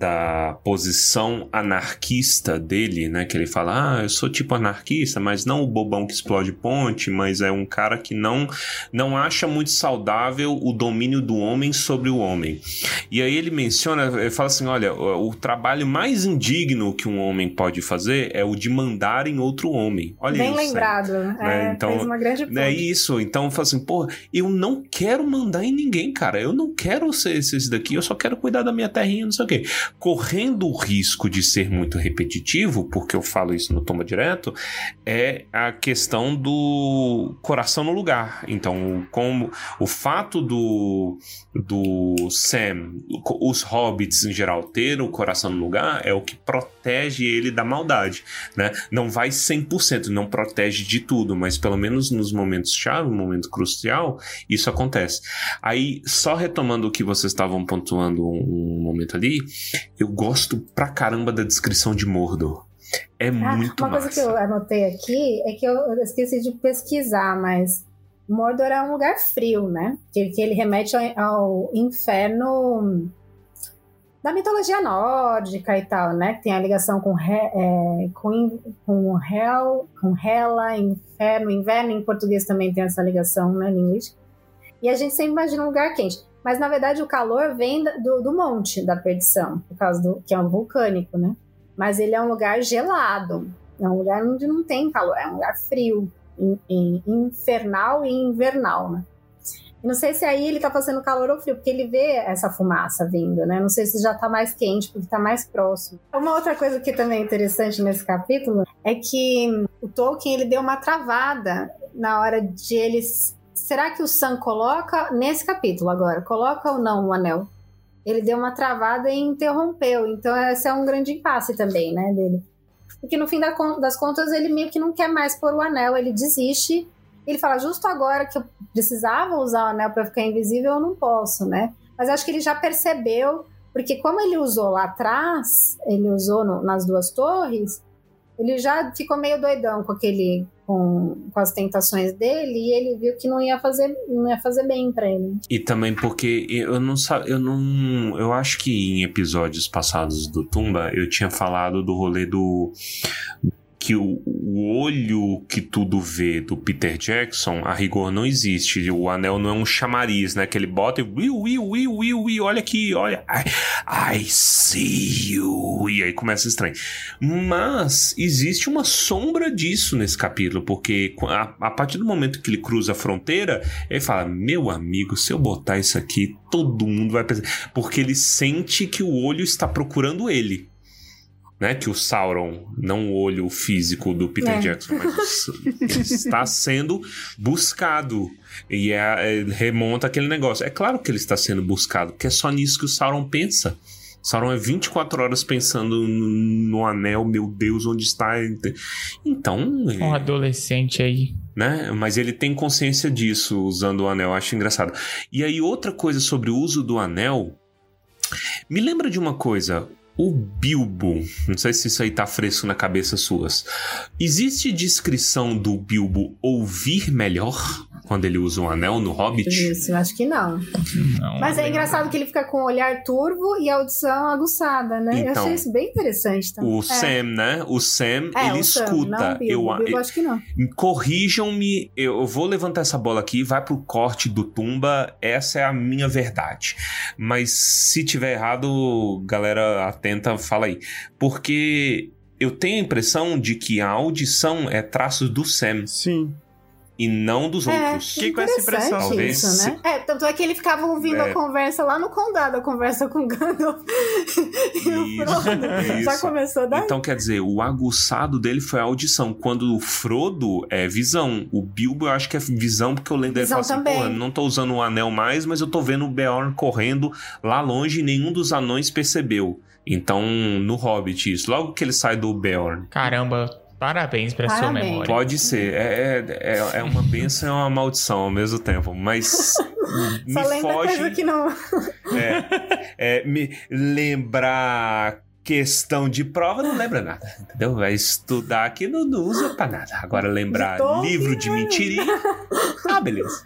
da posição anarquista dele, né? Que ele fala, ah, eu sou tipo anarquista, mas não o bobão que explode ponte, mas é um cara que não, não acha muito saudável o domínio do homem sobre o homem. E aí ele menciona, ele fala assim, olha, o, o trabalho mais indigno que um homem pode fazer é o de mandar em outro homem. Olha Bem isso. lembrado. É, então, fez uma grande É ponte. isso, então eu falo assim, porra, eu não quero mandar em ninguém, cara. Eu não quero ser esse daqui, eu só quero cuidar da minha terrinha, não sei o quê. Correndo o risco de ser muito repetitivo, porque eu falo isso no Toma Direto, é a questão do coração no lugar. Então, como o fato do, do Sam, os hobbits em geral, ter o coração no lugar é o que protege ele da maldade, né? Não vai 100%, não protege de tudo, mas pelo menos nos momentos chave, no momento crucial, isso acontece. Aí, só retomando o que vocês estavam pontuando um, um momento ali, eu gosto pra caramba da descrição de Mordor. É Ah, muito uma coisa massa. que eu anotei aqui é que eu esqueci de pesquisar, mas Mordor é um lugar frio, né? Que, que ele remete ao, ao inferno da mitologia nórdica e tal, né? Que tem a ligação com, é, com, com Hel, com Hela, inferno, inverno em português também tem essa ligação, né, linguística. E a gente sempre imagina um lugar quente. Mas na verdade o calor vem do, do monte da perdição, por causa do que é um vulcânico, né? Mas ele é um lugar gelado. É um lugar onde não tem calor, é um lugar frio, in- in- infernal e invernal, né? Não sei se aí ele tá fazendo calor ou frio, porque ele vê essa fumaça vindo, né? Não sei se já tá mais quente, porque tá mais próximo. Uma outra coisa que também é interessante nesse capítulo é que o Tolkien ele deu uma travada na hora de eles. Será que o Sam coloca nesse capítulo agora? Coloca ou não o anel? Ele deu uma travada e interrompeu. Então, esse é um grande impasse também, né, dele. Porque no fim das contas, ele meio que não quer mais pôr o anel, ele desiste. Ele fala, justo agora que eu precisava usar o anel para ficar invisível, eu não posso, né? Mas acho que ele já percebeu, porque como ele usou lá atrás, ele usou no- nas duas torres, ele já ficou meio doidão com aquele com, com as tentações dele e ele viu que não ia fazer não ia fazer bem para ele. E também porque eu não eu não, eu acho que em episódios passados do Tumba eu tinha falado do rolê do que o, o olho que tudo vê do Peter Jackson, a rigor não existe. O anel não é um chamariz, né? Que ele bota e will, will, will, will, will, olha aqui, olha. I, I see you. E aí começa estranho. Mas existe uma sombra disso nesse capítulo, porque a, a partir do momento que ele cruza a fronteira, ele fala: Meu amigo, se eu botar isso aqui, todo mundo vai pensar. Porque ele sente que o olho está procurando ele. Né? Que o Sauron, não o olho físico do Peter É. Jackson, mas o s- ele <laughs> está sendo buscado. E é, é, remonta aquele negócio. É claro que ele está sendo buscado, porque é só nisso que o Sauron pensa. Sauron é 24 horas pensando no, no anel, meu Deus, onde está? Então, Um adolescente aí. né? Mas ele tem consciência disso usando o anel, eu acho engraçado. E aí, outra coisa sobre o uso do anel. Me lembra de uma coisa. O Bilbo, não sei se isso aí tá fresco na cabeça suas. Existe descrição do Bilbo ouvir melhor? quando ele usa um anel no Hobbit? Isso, eu acho que não. Não, Mas é não. engraçado que ele fica com o olhar turvo e a audição aguçada, né? eu Então, achei isso bem interessante também. O é. Sam, né? O Sam, É, ele o Sam, escuta. Não o Bilbo. eu, Bilbo, acho que não. Corrijam-me, eu vou levantar essa bola aqui, vai pro corte do Tumba, essa é a minha verdade. Mas se tiver errado, galera atenta, fala aí. Porque eu tenho a impressão de que a audição é traço do Sam Sim. e não dos É, outros. Fiquei com essa impressão. Talvez isso, né? É, tanto é que ele ficava ouvindo É. a conversa lá no condado, a conversa com o Gandalf <laughs> e o Isso, Frodo. Já isso. começou daí? Então, quer dizer, o aguçado dele foi a audição. Quando o Frodo é visão. O Bilbo eu acho que é visão, porque eu lembro dele falar assim, porra, não tô usando o anel mais, mas eu tô vendo o Beorn correndo lá longe e nenhum dos anões percebeu. Então, no Hobbit, isso. Logo que ele sai do Beorn. Caramba, parabéns pra sua Parabéns. memória. Pode ser. É, é, é- é uma benção e uma maldição ao mesmo tempo. Mas <laughs> me Só lembra foge... coisa que não. <laughs> É, é, me lembrar questão de prova não lembra nada, entendeu? Vai estudar aqui não, não usa pra nada. Agora lembrar livro de mentirinha, <laughs> ah, beleza.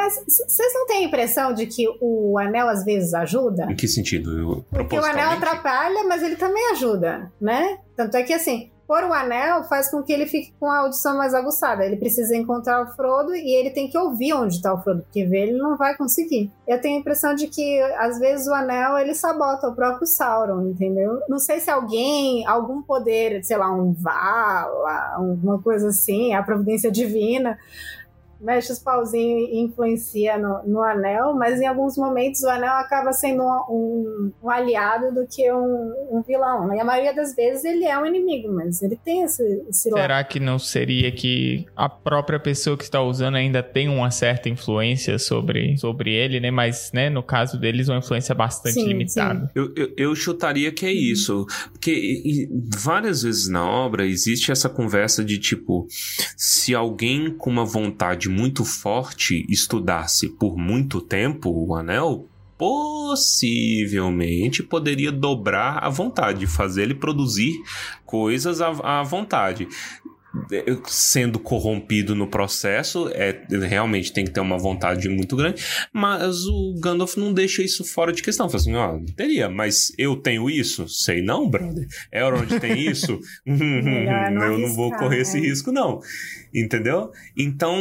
Mas vocês não têm a impressão de que o anel às vezes ajuda? Em que sentido? Eu, Porque o anel atrapalha, mas ele também ajuda, né? Tanto é que assim, pôr o anel faz com que ele fique com a audição mais aguçada. Ele precisa encontrar o Frodo e ele tem que ouvir onde está o Frodo, porque ver ele não vai conseguir. Eu tenho a impressão de que às vezes o anel ele sabota o próprio Sauron, entendeu? Não sei se alguém, algum poder, sei lá, um Vala, alguma coisa assim, a providência divina mexe os pauzinhos e influencia no, no anel, mas em alguns momentos o anel acaba sendo um, um- um aliado do que um, um vilão. E a maioria das vezes ele é um inimigo, mas ele tem esse, esse lado. Será que não seria que a própria pessoa que está usando ainda tem uma certa influência sobre, sobre ele, né? Mas, né, no caso deles, uma influência bastante Sim, limitada. Eu, eu, eu chutaria que é isso. Porque e várias vezes na obra existe essa conversa de tipo: se alguém com uma vontade muito forte estudasse por muito tempo o anel, possivelmente poderia dobrar a vontade, fazer ele produzir coisas à, à vontade. É, Sendo corrompido no processo, é, realmente tem que ter uma vontade muito grande. Mas o Gandalf não deixa isso fora de questão. Fala assim, ó, teria, mas eu tenho isso? Sei não, brother. Elrond tem <laughs> isso? <laughs> Não eu não vou correr esse é. risco, não. Entendeu? Então,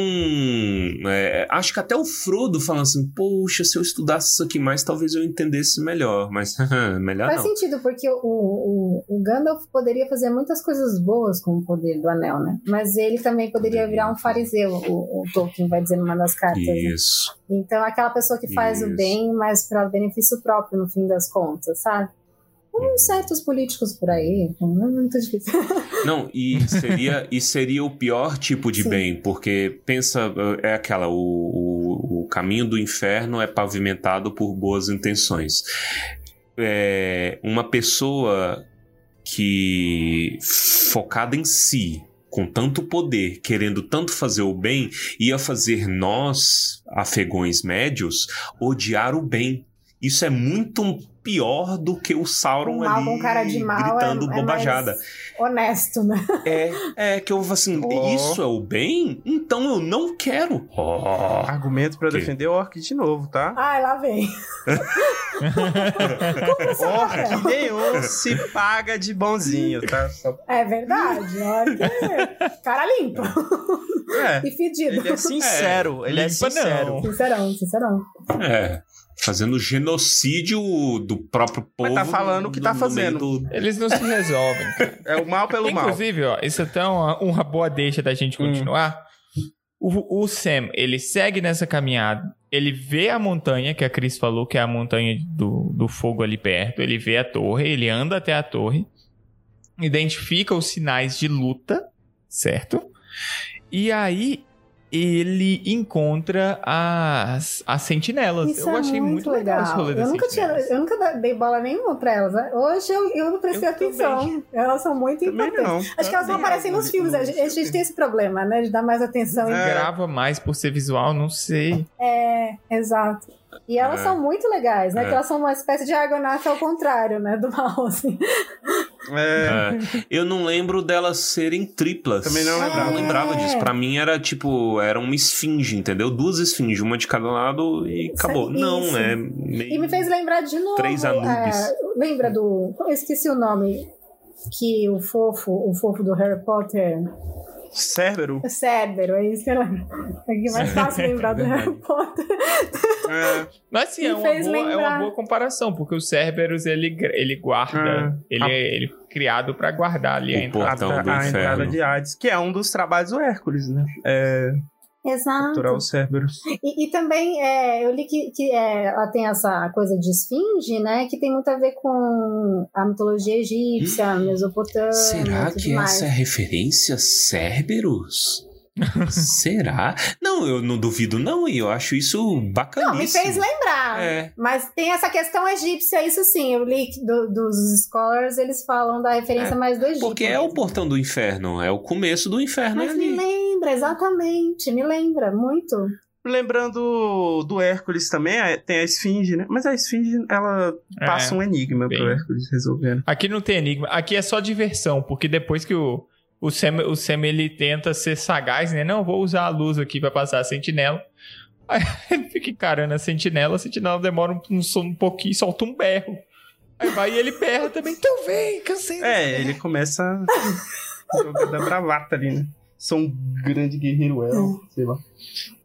é, acho que até o Frodo fala assim, poxa, se eu estudasse isso aqui mais, talvez eu entendesse melhor. Mas, <laughs> melhor Faz não. sentido, porque o, o, o Gandalf poderia fazer muitas coisas boas com o poder do anel, né? Mas ele também poderia virar um fariseu, o, o Tolkien vai dizer numa das cartas. né? Isso. Então, aquela pessoa que faz o Isso. bem, mas para benefício próprio, no fim das contas, sabe? Uhum. Uns certos políticos por aí, não é muito difícil. <laughs> Não, e seria, e seria o pior tipo de Sim. bem, porque pensa, é aquela, o, o, o caminho do inferno é pavimentado por boas intenções. É, uma pessoa que focada em si, com tanto poder, querendo tanto fazer o bem, ia fazer nós, afegões médios, odiar o bem. Isso é muito pior do que o Sauron mal ali com cara de mal gritando é, é bobajada. mais honesto, né? É, <laughs> é que eu assim, Ó. isso é o bem? Então eu não quero. Ó. Argumento pra Ok. defender o Orc de novo, tá? Ai, lá vem. <laughs> Orc nenhum se paga de bonzinho, tá? É verdade. Olha que- Cara limpo. É. <laughs> E fedido. Ele é sincero, ele é limpa sincero. não. Sincerão, sincerão. É. Fazendo genocídio do próprio povo. Mas tá falando o que tá fazendo. do- Eles não se resolvem, <laughs> cara. É o mal pelo mal. Inclusive, ó, isso é até uma, uma boa deixa da gente continuar. O, o Sam, ele segue nessa caminhada. Ele vê a montanha, que a Cris falou, que é a montanha do, do fogo ali perto. Ele vê a torre, ele anda até a torre. Identifica os sinais de luta, certo? E aí ele encontra as, as sentinelas. Isso eu é achei muito, legal, esse rolê Eu nunca, tinha, eu nunca dei bola nenhuma pra elas. né? Hoje eu, eu prestei Eu atenção. Elas são muito Também importantes. não. Acho que elas não Também aparecem nos filmes. A gente, a gente tem esse problema, né? De dar mais atenção. É. Grava mais por ser visual, não sei. É, exato. E elas É. são muito legais, né? É. Que elas são uma espécie de argonauta ao contrário, né? Do mal, assim. É, É, eu não lembro delas serem triplas. Também não Eu lembrava. não lembrava É. disso. Pra mim era tipo, era uma esfinge, entendeu? Duas esfinges, uma de cada lado e Isso, acabou. isso. Não, é meio... E me fez lembrar de novo. Três Anubis. é, lembra do. Eu esqueci o nome. Que o fofo, o fofo do Harry Potter. Cérbero. O Cérbero, é isso que eu lembro. É que é mais fácil <laughs> lembrar do Harry Potter. É, Mas sim, é uma, boa, é uma boa comparação, porque o Cerberus ele, ele guarda, Ah. ele, é, ele é criado pra guardar ali a O entrada. a, Portão do a entrada de Hades, que é um dos trabalhos do Hércules, né? É, Exato. capturar o Cerberus. E, e também é, eu li que, que é, ela tem essa coisa de esfinge, né? Que tem muito a ver com a mitologia egípcia, Mesopotâmia. Será que mais. essa é referência a Cerberus? <laughs> Será? Não, eu não duvido não, e eu acho isso Não, me bacaníssimo. fez lembrar. É. Mas tem essa questão egípcia, isso sim. Eu li do- dos scholars, eles falam da referência É, mais do Egito. Porque é o mesmo. portão do inferno, é o começo do inferno Mas me ali. lembra, exatamente. Me lembra muito. Lembrando do Hércules também, é, tem a Esfinge, né? Mas a Esfinge, ela É, passa um enigma bem. pro Hércules resolvendo. Aqui não tem enigma, aqui é só diversão, porque depois que o, o, Sam, o Sam ele tenta ser sagaz, né? Não, vou usar a luz aqui pra passar a sentinela. <laughs> Aí ele fica encarando a sentinela, a sentinela demora um, um, um pouquinho e solta um berro. Aí vai e ele berra também. Então vem, cansei. É, ele começa jogando a bravata ali, né? Sou um grande guerreiro elfo, sei lá.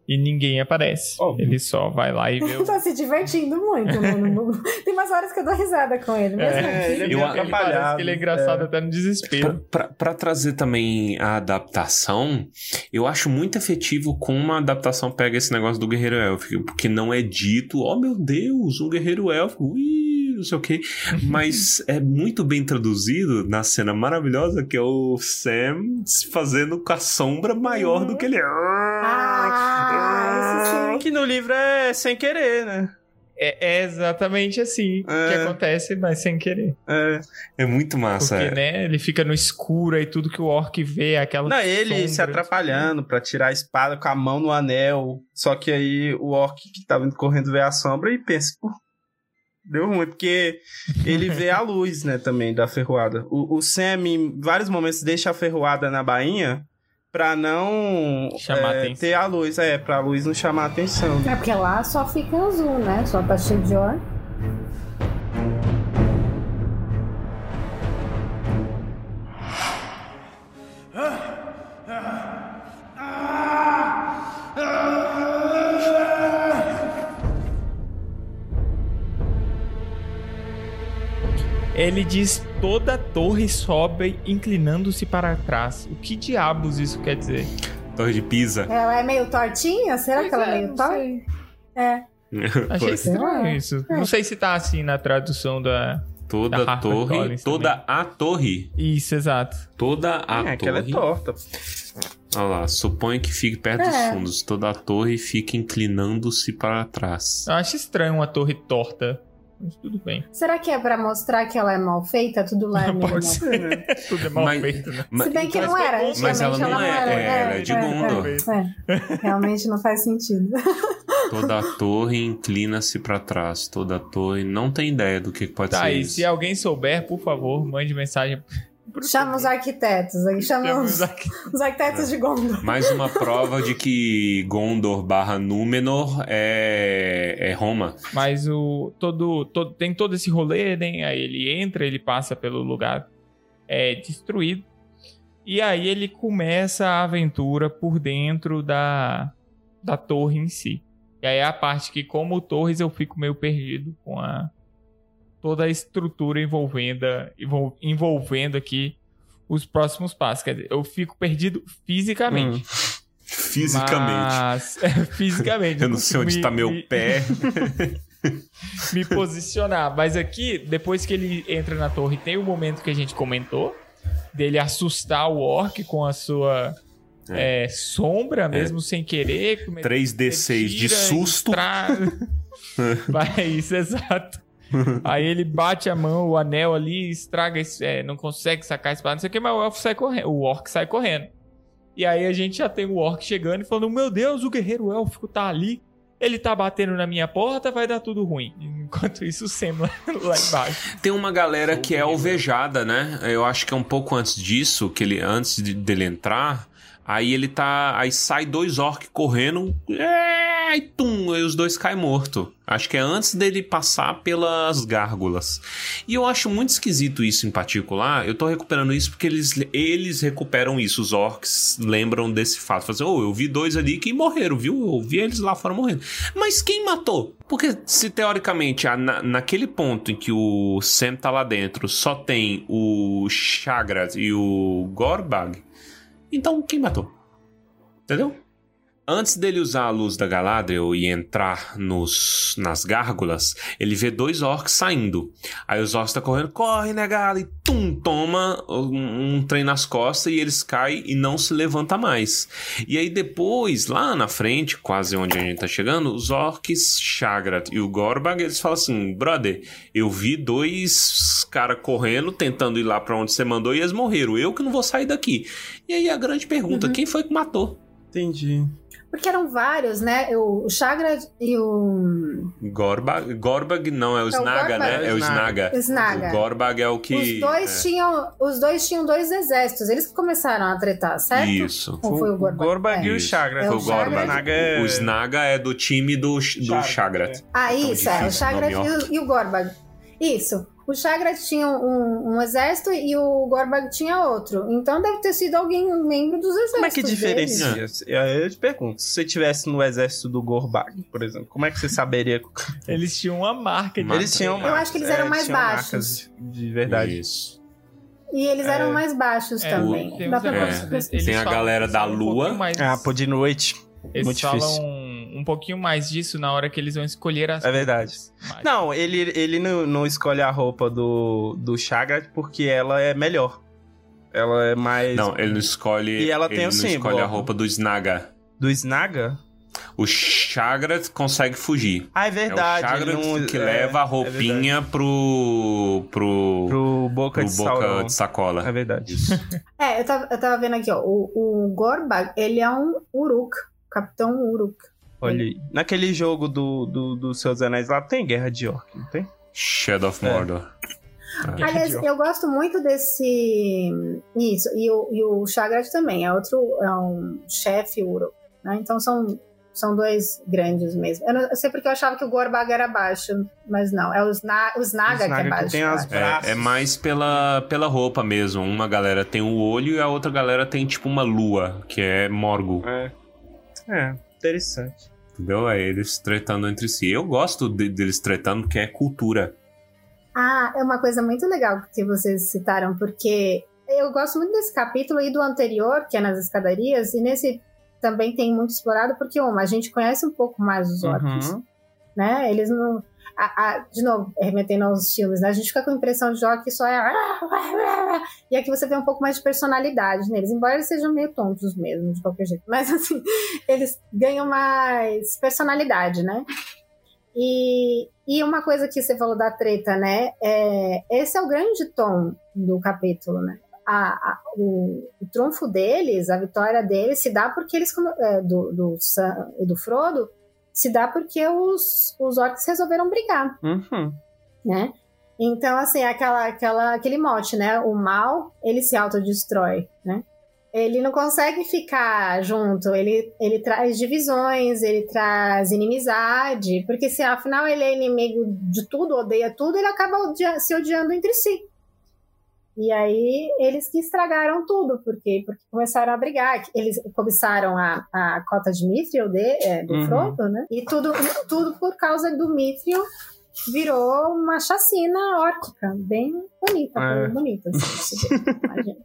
E ninguém aparece. Óbvio. Ele só vai lá e vê <laughs> o. tá se divertindo muito, né? no- no- Tem umas horas que eu dou risada com ele. Mesmo É, assim. ele é Eu- ele parece que ele é engraçado é. até no desespero. Pra, pra- pra trazer também a adaptação, eu acho muito efetivo como uma adaptação pega esse negócio do guerreiro élfico, porque não é dito, oh meu Deus, um guerreiro élfico, ui, não sei o quê, <laughs> mas é muito bem traduzido na cena maravilhosa que é o Sam se fazendo com a sombra maior do que ele é. Ah. Que no livro é sem querer, né? É, é exatamente assim que É. acontece, mas sem querer. É. É muito massa. Porque, é. né, ele fica no escuro e tudo que o orc vê é aquela. Não, ele sombra. se atrapalhando pra tirar a espada com a mão no anel. Só que aí o orc que tava indo correndo vê a sombra e pensa, pô, deu ruim, porque ele vê a luz, né, também da ferroada. O, o Sam, em vários momentos, deixa a ferroada na bainha pra não Chamar é, atenção. ter a luz. É, pra luz não chamar a atenção. É porque lá só fica azul, né? Só tá cheio de or. Ele diz toda a torre sobe inclinando-se para trás. O que diabos isso quer dizer? Torre de Pisa. Ela é meio tortinha? Será que ela é meio torta? É. <laughs> Achei Foi. estranho É. isso. Não sei se tá assim na tradução da. Toda Da torre, Collins toda a torre, Isso, exato. toda a é, que ela é torre. torta. Olha lá, suponho que fique perto É. dos fundos. Toda a torre fica inclinando-se para trás. Eu acho estranho uma torre torta. Mas tudo bem. Será que é pra mostrar que ela é mal feita? Tudo lá é <laughs> meio mal ser. <laughs> Tudo é mal Mas- feito, né? Mas- Se bem que Mas não era, bom, antigamente mas ela não é, era. é, ela é de Gondor. é. Realmente não faz sentido. <laughs> Toda a torre inclina-se para trás. Toda a torre. Não tem ideia do que pode Tá, ser e isso. se alguém souber, por favor, mande mensagem. Chama os arquitetos aí, chama Chama os, os arqu- os arquitetos de Gondor. Mais uma <laughs> prova de que Gondor barra Númenor é, é Roma. Mas o todo, todo tem todo esse rolê, né? Aí ele entra, ele passa pelo lugar é destruído. E aí ele começa a aventura por dentro da da torre em si. E aí é a parte que como Torres eu fico meio perdido com a toda a estrutura envolvendo envol- envolvendo aqui os próximos passos. Quer dizer, eu fico perdido fisicamente. Hum. Fisicamente. Mas, <laughs> fisicamente. Eu não sei onde me- tá meu me- pé. <laughs> me posicionar. Mas aqui, depois que ele entra na torre, tem o momento que a gente comentou dele assustar o orc com a sua é, sombra, mesmo sem querer. come- 3D6 de susto. Tra... Vai, isso, exato. <laughs> Aí ele bate a mão, o anel ali, estraga, é, não consegue sacar a espada, não sei o que, mas o elfo sai correndo, o orc sai correndo. E aí a gente já tem o orc chegando e falando: Meu Deus, o guerreiro élfico tá ali. Ele tá batendo na minha porta, vai dar tudo ruim. <laughs> Enquanto isso, o Sam lá, <laughs> lá embaixo. Tem uma galera que é alvejada, né? Eu acho que é um pouco antes disso, que ele antes de- dele entrar, aí ele tá, aí sai dois orcs correndo, é, e tum, aí os dois caem morto. Acho que é antes dele passar pelas gárgulas. E eu acho muito esquisito isso em particular. Eu tô recuperando isso porque eles, eles recuperam isso. Os orcs lembram desse fato. Falam assim, oh, eu vi dois ali que morreram, viu? Eu vi eles lá fora morrendo. Mas quem matou? Porque se teoricamente, na, naquele ponto em que o Sam tá lá dentro, só tem o Chagrat e o Gorbag, então quem matou? Entendeu? Antes dele usar a luz da Galadriel e entrar nos, nas gárgulas, ele vê dois orcs saindo. Aí os orcs tá correndo, corre, né, Gala? E tum, toma um, um trem nas costas e eles caem e não se levanta mais. E aí depois, lá na frente, quase onde a gente tá chegando, os orcs Chagrat e o Gorbag, eles falam assim, brother, eu vi dois caras correndo, tentando ir lá pra onde você mandou e eles morreram. Eu que não vou sair daqui. E aí a grande pergunta, quem foi que matou? Entendi. Porque eram vários, né? O, o Chagra e o Gorbag? Gorbag não, é o É o Snaga, Gorbag. né? É o Snaga. Snaga. O Gorbag é o que... Os dois, é. tinham, os dois tinham dois exércitos. Eles que começaram a tretar, certo? Isso. Ou foi o Gorbag? e o. Chagra. É o o Gorbag. Snaga é- O Snaga é do time do, do Chagrat. Ah, Tão isso, é. O nome, e o, e o Gorbag. Isso. O Chagrat tinha um, um exército e o Gorbag tinha outro. Então deve ter sido alguém, um membro dos exércitos. Como é que deles. diferencia? Eu te pergunto, se você tivesse no exército do Gorbag, por exemplo, como é que você saberia? <laughs> Eles tinham uma marca de. Eles tinham Eu acho que eles eram mais tinham baixos. De verdade. Isso. E eles eram É. mais baixos É, também. tem Dá pra É. Tem a galera da um Lua. pouquinho mais- Ah, pô, de noite. Eles muito falam difícil. Um pouquinho mais disso na hora que eles vão escolher as É verdade. Mas- Não, ele, ele não, não escolhe a roupa do, do Chagrat porque ela é melhor. Ela é mais. Não, ele não escolhe. E ela ele tem o não símbolo, escolhe a roupa do Snaga. Do Snaga? O Chagrat consegue fugir. Ah, é É o verdade. Chagrat não- que é, leva a é roupinha pro. pro. verdade. pro Boca pro de boca de sacola. É verdade. <laughs> É, eu tava, eu tava vendo aqui, ó. O, o Gorbag, ele é um Uruk. Capitão Uruk. Olha aí. Naquele jogo do, do, do Seus Anéis lá tem Guerra de Orc, não tem? Shadow of É. Mordor. Aliás, eu gosto muito desse. Isso, e o, e o Chagrat também, é outro. É um chefe Uruk. Né? Então são, são dois grandes mesmo. Eu, não, eu sei porque eu achava que o Gorbag era baixo, mas não. É o, Sna, o Snaga, Snaga que que é baixo. tem eu as acho. Braços. É, é mais pela, pela roupa mesmo. Uma galera tem o olho e a outra galera tem tipo uma lua, que é Morgul. É. É, interessante. Entendeu? É eles tretando entre si. Eu gosto de- deles tretando porque é cultura. Ah, é uma coisa muito legal que vocês citaram, porque eu gosto muito desse capítulo e do anterior, que é nas escadarias, e nesse também tem muito explorado, porque, uma, a gente conhece um pouco mais os orcs, Uhum. né? Eles não. A- a- de novo, remetendo aos filmes, né? A gente fica com a impressão de que só é. <laughs> E aqui você vê um pouco mais de personalidade neles, embora eles sejam meio tontos mesmo, de qualquer jeito. Mas, assim, <laughs> eles ganham mais personalidade, né? E, e uma coisa que você falou da treta, né? É, esse é o grande tom do capítulo, né? A, a- o, o trunfo deles, a vitória deles, se dá porque eles, é, do, do Sam e do Frodo, se dá porque os, os orcs resolveram brigar, Uhum. né? Então, assim, aquela, aquela, aquele mote, né? O mal, ele se autodestrói, né? Ele não consegue ficar junto, ele, ele traz divisões, ele traz inimizade, porque se afinal ele é inimigo de tudo, odeia tudo, ele acaba odia- se odiando entre si. E aí eles que estragaram tudo, porque, porque começaram a brigar. Eles cobiçaram a, a cota de Mithril de, é, do Uhum. Frodo, né? E tudo, tudo por causa do Mithril virou uma chacina órquica, bem bonita, É. bem bonita. Assim, <laughs> imagina.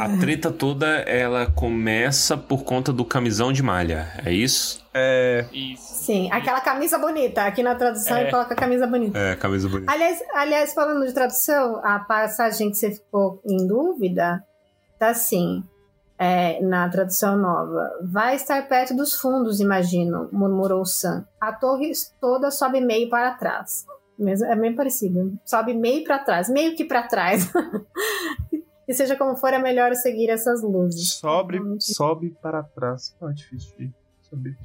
A treta toda, ela começa por conta do camisão de malha. É isso? É, Isso. Sim, aquela camisa bonita. Aqui na tradução É. ele coloca camisa bonita. É, camisa bonita. Aliás, aliás, falando de tradução, a passagem que você ficou em dúvida tá assim, é, na tradução nova. Vai estar perto dos fundos, imagino, murmurou Sam. A torre toda sobe meio para trás. Mesmo- É bem parecido. Sobe meio para trás, meio que para trás. <laughs> e seja como for, é melhor seguir essas luzes. sobe, Realmente. sobe para trás. Ah, difícil de saber.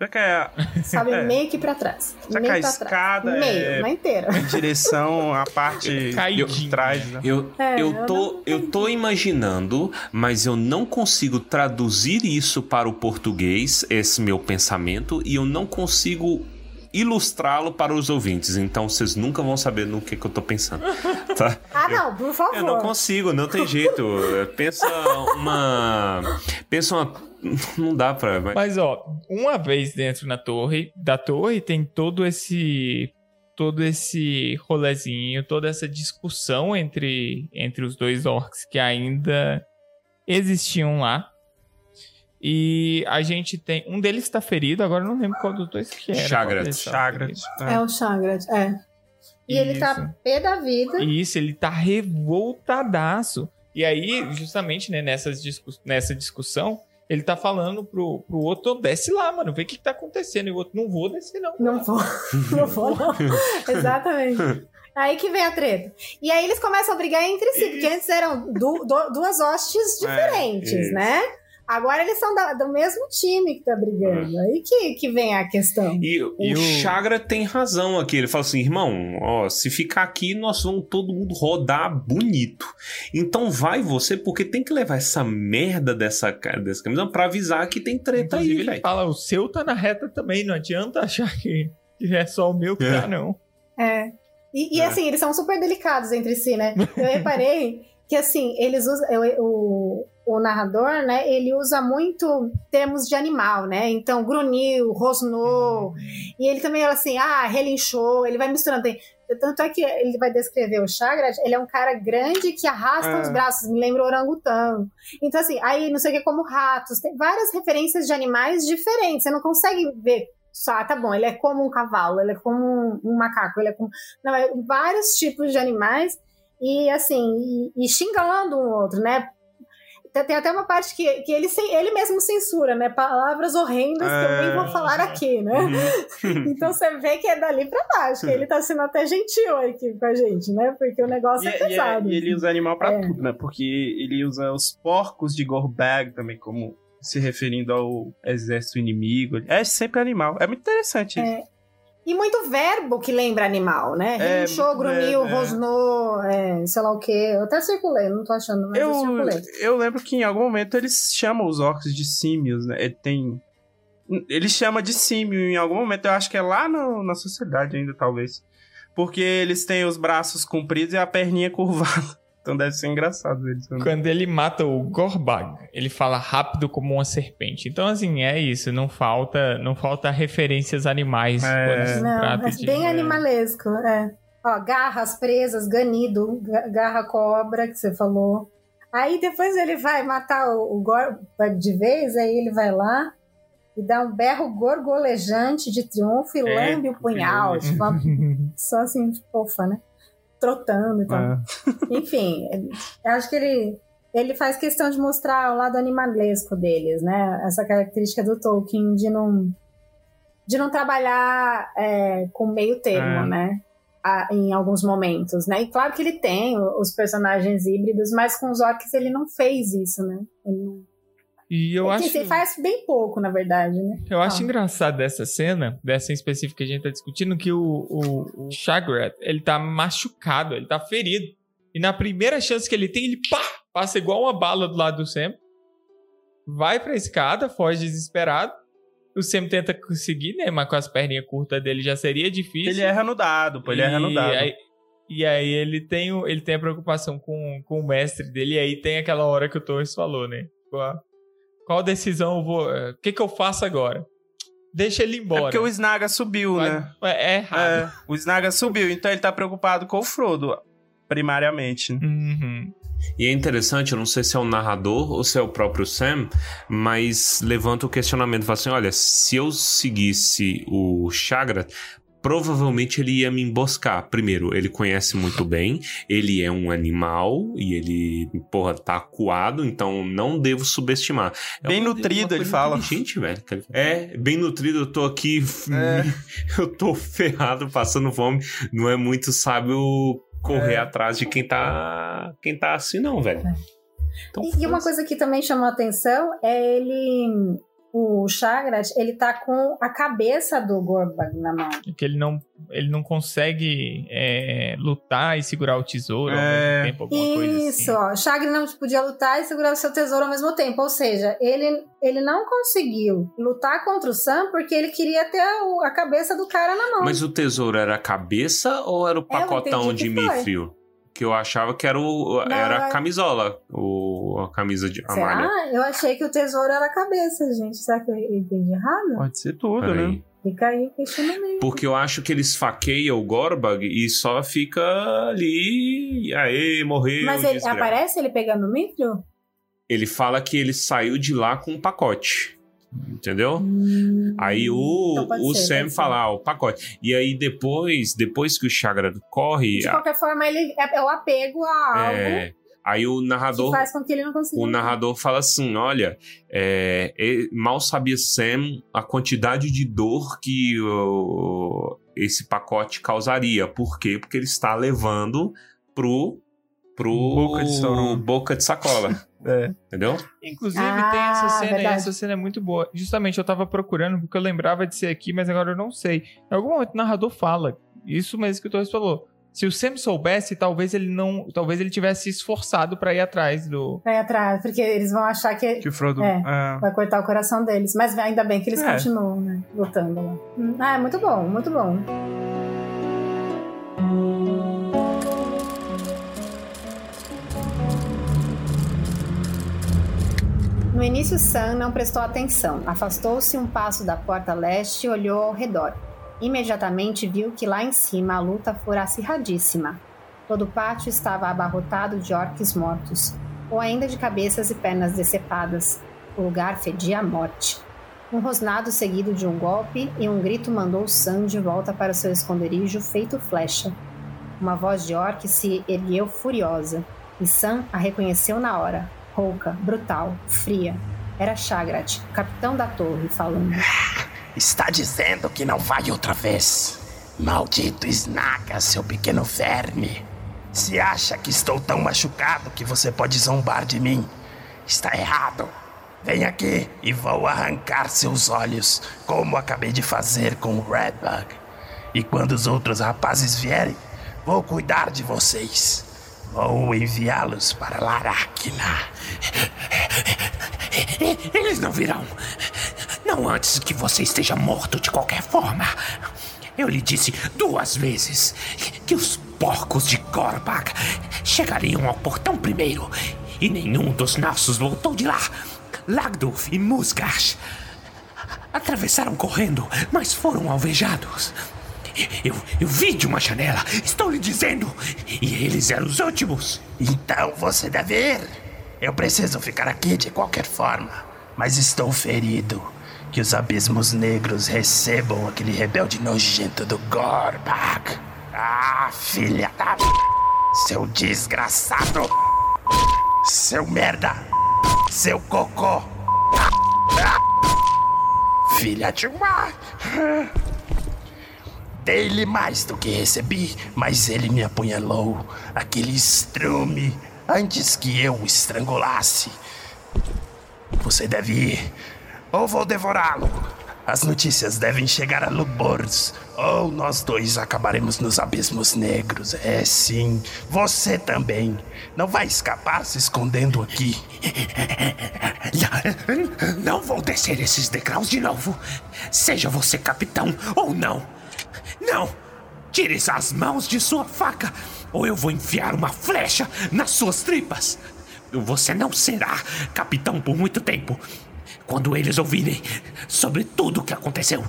Será que é Sabe, <laughs> É. meio que pra trás. Será meio que a pra escada trás. Meio, é- não inteira. em direção à parte <laughs> de trás, né? Eu, É, eu, tô, eu tô imaginando, mas eu não consigo traduzir isso para o português, esse meu pensamento, e eu não consigo ilustrá-lo para os ouvintes. Então vocês nunca vão saber no que, que eu tô pensando. <laughs> Tá? Ah, não, por favor. Eu não consigo, não tem jeito. <laughs> Pensa uma. Pensa uma. Não dá pra. mas- Mas ó, uma vez dentro na torre, da torre tem todo esse todo esse rolezinho, toda essa discussão entre entre os dois orcs que ainda existiam lá. E a gente tem um deles está ferido, agora eu não lembro qual dos dois que era. Chagrat. tava Chagrat. ferido. É o Shangrat, é. E ele tá Isso. pé da vida. Isso, ele tá revoltadaço. E aí, justamente, né, nessas discu nessa discussão, ele tá falando pro, pro outro, desce lá, mano, vê o que, que tá acontecendo. E o outro, não vou descer, não. Não vou, <laughs> não vou, não. <laughs> Exatamente. Aí que vem a treta. E aí eles começam a brigar entre si, porque antes eram du- du- duas hostes diferentes, isso. né? Agora eles são da- do mesmo time que tá brigando. Aí que, que vem a questão. E, E o o- Chagra tem razão aqui. Ele fala assim, irmão, ó, se ficar aqui, nós vamos todo mundo rodar bonito. Então vai você, porque tem que levar essa merda dessa, dessa camisa pra avisar que tem treta Inclusive, aí, ele velho. fala, o seu tá na reta também, não adianta achar que, que é só o meu que É. tá, não. É. E, e, É. assim, eles são super delicados entre si, né? <laughs> Eu reparei que assim, eles usam. eu- O, o narrador, né? Ele usa muito termos de animal, né? Então, grunhiu, rosnou. E ele também assim, ah, relinchou, ele vai misturando. Tem- Tanto é que ele vai descrever o Chagrat, ele é um cara grande que arrasta É. os braços, me lembra o orangotango. Então, assim, aí não sei o que, como ratos, tem várias referências de animais diferentes. Você não consegue ver só, ah, tá bom, ele é como um cavalo, ele é como um, um macaco, ele é como. Não, é vários tipos de animais e assim, e, e xingando um outro, né? Tem, até uma parte que, que ele, sem- ele mesmo censura, né? Palavras horrendas que eu nem vou falar aqui, né? Uhum. <laughs> <laughs> Então você vê que é dali pra baixo, que ele tá sendo até gentil aqui com a gente, né? Porque o negócio E, é e- pesado. e ele usa animal pra É. tudo, né? Porque ele usa os porcos de Gorbag também, como se referindo ao exército inimigo. É sempre animal. É muito interessante isso. E muito verbo que lembra animal, né? É, Relinchou, muito grunhiu, é. rosnou, é, sei lá o quê. Eu até circulei, não tô achando, mas eu, Eu, circulei. eu lembro que em algum momento eles chamam os orcs de símios, né? Ele tem. Ele chama de símio em algum momento, eu acho que é lá no- na sociedade ainda, talvez. Porque eles têm os braços compridos e a perninha curvada. Então deve ser engraçado eles. né? Quando ele mata o Gorbag, ele fala rápido como uma serpente. Então, assim, é isso. Não falta, não falta referências animais É. Não, é de... bem animalesco, é. Ó, garras presas, ganido, ga- garra cobra, que você falou. Aí depois ele vai matar o, o Gor de vez, aí ele vai lá e dá um berro gorgolejante de triunfo e É, lambe o punhal. Tipo, só <laughs> assim, fofa, né? Trotando e tal. É. <laughs> Enfim, eu acho que ele, ele faz questão de mostrar o lado animalesco deles, né? Essa característica do Tolkien de não, de não trabalhar é, com meio termo, É. né? A- em alguns momentos, né? E claro que ele tem os personagens híbridos, mas com os orcs ele não fez isso, né? Ele, não... E eu ele acho... faz bem pouco, na verdade, né? Eu acho Ah. engraçado dessa cena, dessa em específico que a gente tá discutindo, que o, o, o Shagrat, ele tá machucado, ele tá ferido. E na primeira chance que ele tem, ele pá, passa igual uma bala do lado do Sam. Vai pra escada, foge desesperado. O Sam tenta conseguir, né? Mas com as perninhas curtas dele já seria difícil. Ele erra no dado, pô, ele erra no E dado. aí- E aí ele tem, o- ele tem a preocupação com, com o mestre dele, e aí tem aquela hora que o Torres falou, né? Qual, qual decisão eu vou. eh, O que, que eu faço agora? Deixa ele É embora. porque o Snaga subiu, Vai- né? É, é errado. É, o Snaga subiu, então ele tá preocupado com o Frodo, primariamente. Uhum. E é interessante, eu não sei se é o narrador ou se é o próprio Sam, mas levanta o questionamento, fala assim, olha, se eu seguisse o Chagra, provavelmente ele ia me emboscar. Primeiro, ele conhece muito bem, ele é um animal e ele, porra, tá acuado, então não devo subestimar. É Bem uma- nutrido, ele fala. inteligente, velho. É, bem nutrido, eu tô aqui, É. <laughs> eu tô ferrado, passando fome, não é muito sábio correr É. atrás de quem tá, quem tá assim não, velho. Então, E, e uma coisa que também chamou a atenção é ele o Chagrat, ele tá com a cabeça do Gorbag na mão. Que ele não, ele não consegue é, lutar e segurar o tesouro ao É. mesmo tempo, alguma coisa assim. Isso, ó. Chagrin não podia lutar e segurar o seu tesouro ao mesmo tempo. Ou seja, ele, ele não conseguiu lutar contra o Sam porque ele queria ter o- a cabeça do cara na mão. Mas o tesouro era a cabeça ou era o pacotão entendi de. Mithril? Que eu achava que era, o, Não, era a camisola, o, a camisa de a malha. Será? Eu achei que o tesouro era a cabeça, gente. Será que eu entendi errado? Pode ser tudo, Peraí. né? Fica aí o questionamento. Porque eu acho que eles faqueiam o Gorbag e só fica ali. Aê, morreu. Mas ele desgraça. aparece ele pegando o Mithril? Ele fala que ele saiu de lá com um pacote. Entendeu? Hum, Aí o, então o ser, Sam fala, ah, o pacote. E aí depois, depois que o Chagra corre, De qualquer forma, ele é, é o apego a algo é, aí o que narrador faz com que ele não consiga. o narrador fala assim: olha, é, mal sabia Sam a quantidade de dor que o- esse pacote causaria. Por quê? Porque ele está levando pro. pro Boca de boca de sacola. É. Entendeu? Inclusive, Ah, tem essa cena verdade. e essa cena é muito boa. Justamente, eu tava procurando porque eu lembrava de ser aqui, mas agora eu não sei. Em algum momento o narrador fala, isso mesmo que o Torres falou. Se o Sam soubesse, talvez ele não. Talvez ele tivesse se esforçado pra ir atrás do. Vai atrás, porque eles vão achar que Que o Frodo. É. é. vai cortar o coração deles. Mas ainda bem que eles É. continuam, né? Lutando lá. Hum, Ah, é muito bom, muito bom. No início, Sam não prestou atenção. Afastou-se um passo da porta leste e olhou ao redor. Imediatamente viu que lá em cima a luta fora acirradíssima. Todo o pátio estava abarrotado de orques mortos, ou ainda de cabeças e pernas decepadas. O lugar fedia a morte. Um rosnado seguido de um golpe e um grito mandou Sam de volta para seu esconderijo feito flecha. Uma voz de orc se ergueu furiosa, e Sam a reconheceu na hora. Rouca, brutal, fria. Era Chagrat, capitão da torre, falando. Está dizendo que não vai outra vez. Maldito Snaga, seu pequeno verme. Se acha que estou tão machucado que você pode zombar de mim, está errado. Vem aqui e vou arrancar seus olhos, como acabei de fazer com o Redbug. E quando os outros rapazes vierem, vou cuidar de vocês. Vou enviá-los para Laracna. Eles não virão. Não antes que você esteja morto de qualquer forma. Eu lhe disse duas vezes que os porcos de Gorbag chegariam ao portão primeiro e nenhum dos nossos voltou de lá. Lagdulf e Musgash atravessaram correndo, mas foram alvejados. Eu, eu vi de uma janela, estou lhe dizendo, e eles eram os últimos. Então você deve ir. Eu preciso ficar aqui de qualquer forma, mas estou ferido. Que os abismos negros recebam aquele rebelde nojento do Gorbag. Ah, filha da. Seu desgraçado! Seu merda! Seu cocô! Filha de uma. Dei-lhe mais do que recebi, mas ele me apunhalou. Aquele estrume antes que eu o estrangulasse. Você deve ir, ou vou devorá-lo. As notícias devem chegar a Lubors, ou nós dois acabaremos nos abismos negros. É sim, você também. Não vai escapar se escondendo aqui. <laughs> Não vou descer esses degraus de novo. Seja você capitão ou não. Não! Tire as mãos de sua faca, ou eu vou enfiar uma flecha nas suas tripas. Você não será capitão por muito tempo. Quando eles ouvirem sobre tudo o que aconteceu,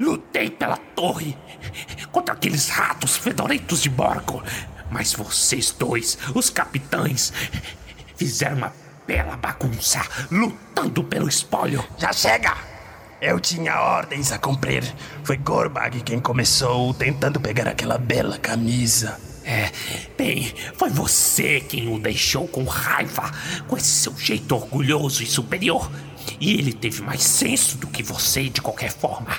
lutei pela torre contra aqueles ratos fedorentos de Borgo. Mas vocês dois, os capitães, fizeram uma bela bagunça lutando pelo espólio. Já chega! Eu tinha ordens a cumprir. Foi Gorbag quem começou tentando pegar aquela bela camisa. É, bem, foi você quem o deixou com raiva, com esse seu jeito orgulhoso e superior. E ele teve mais senso do que você de qualquer forma.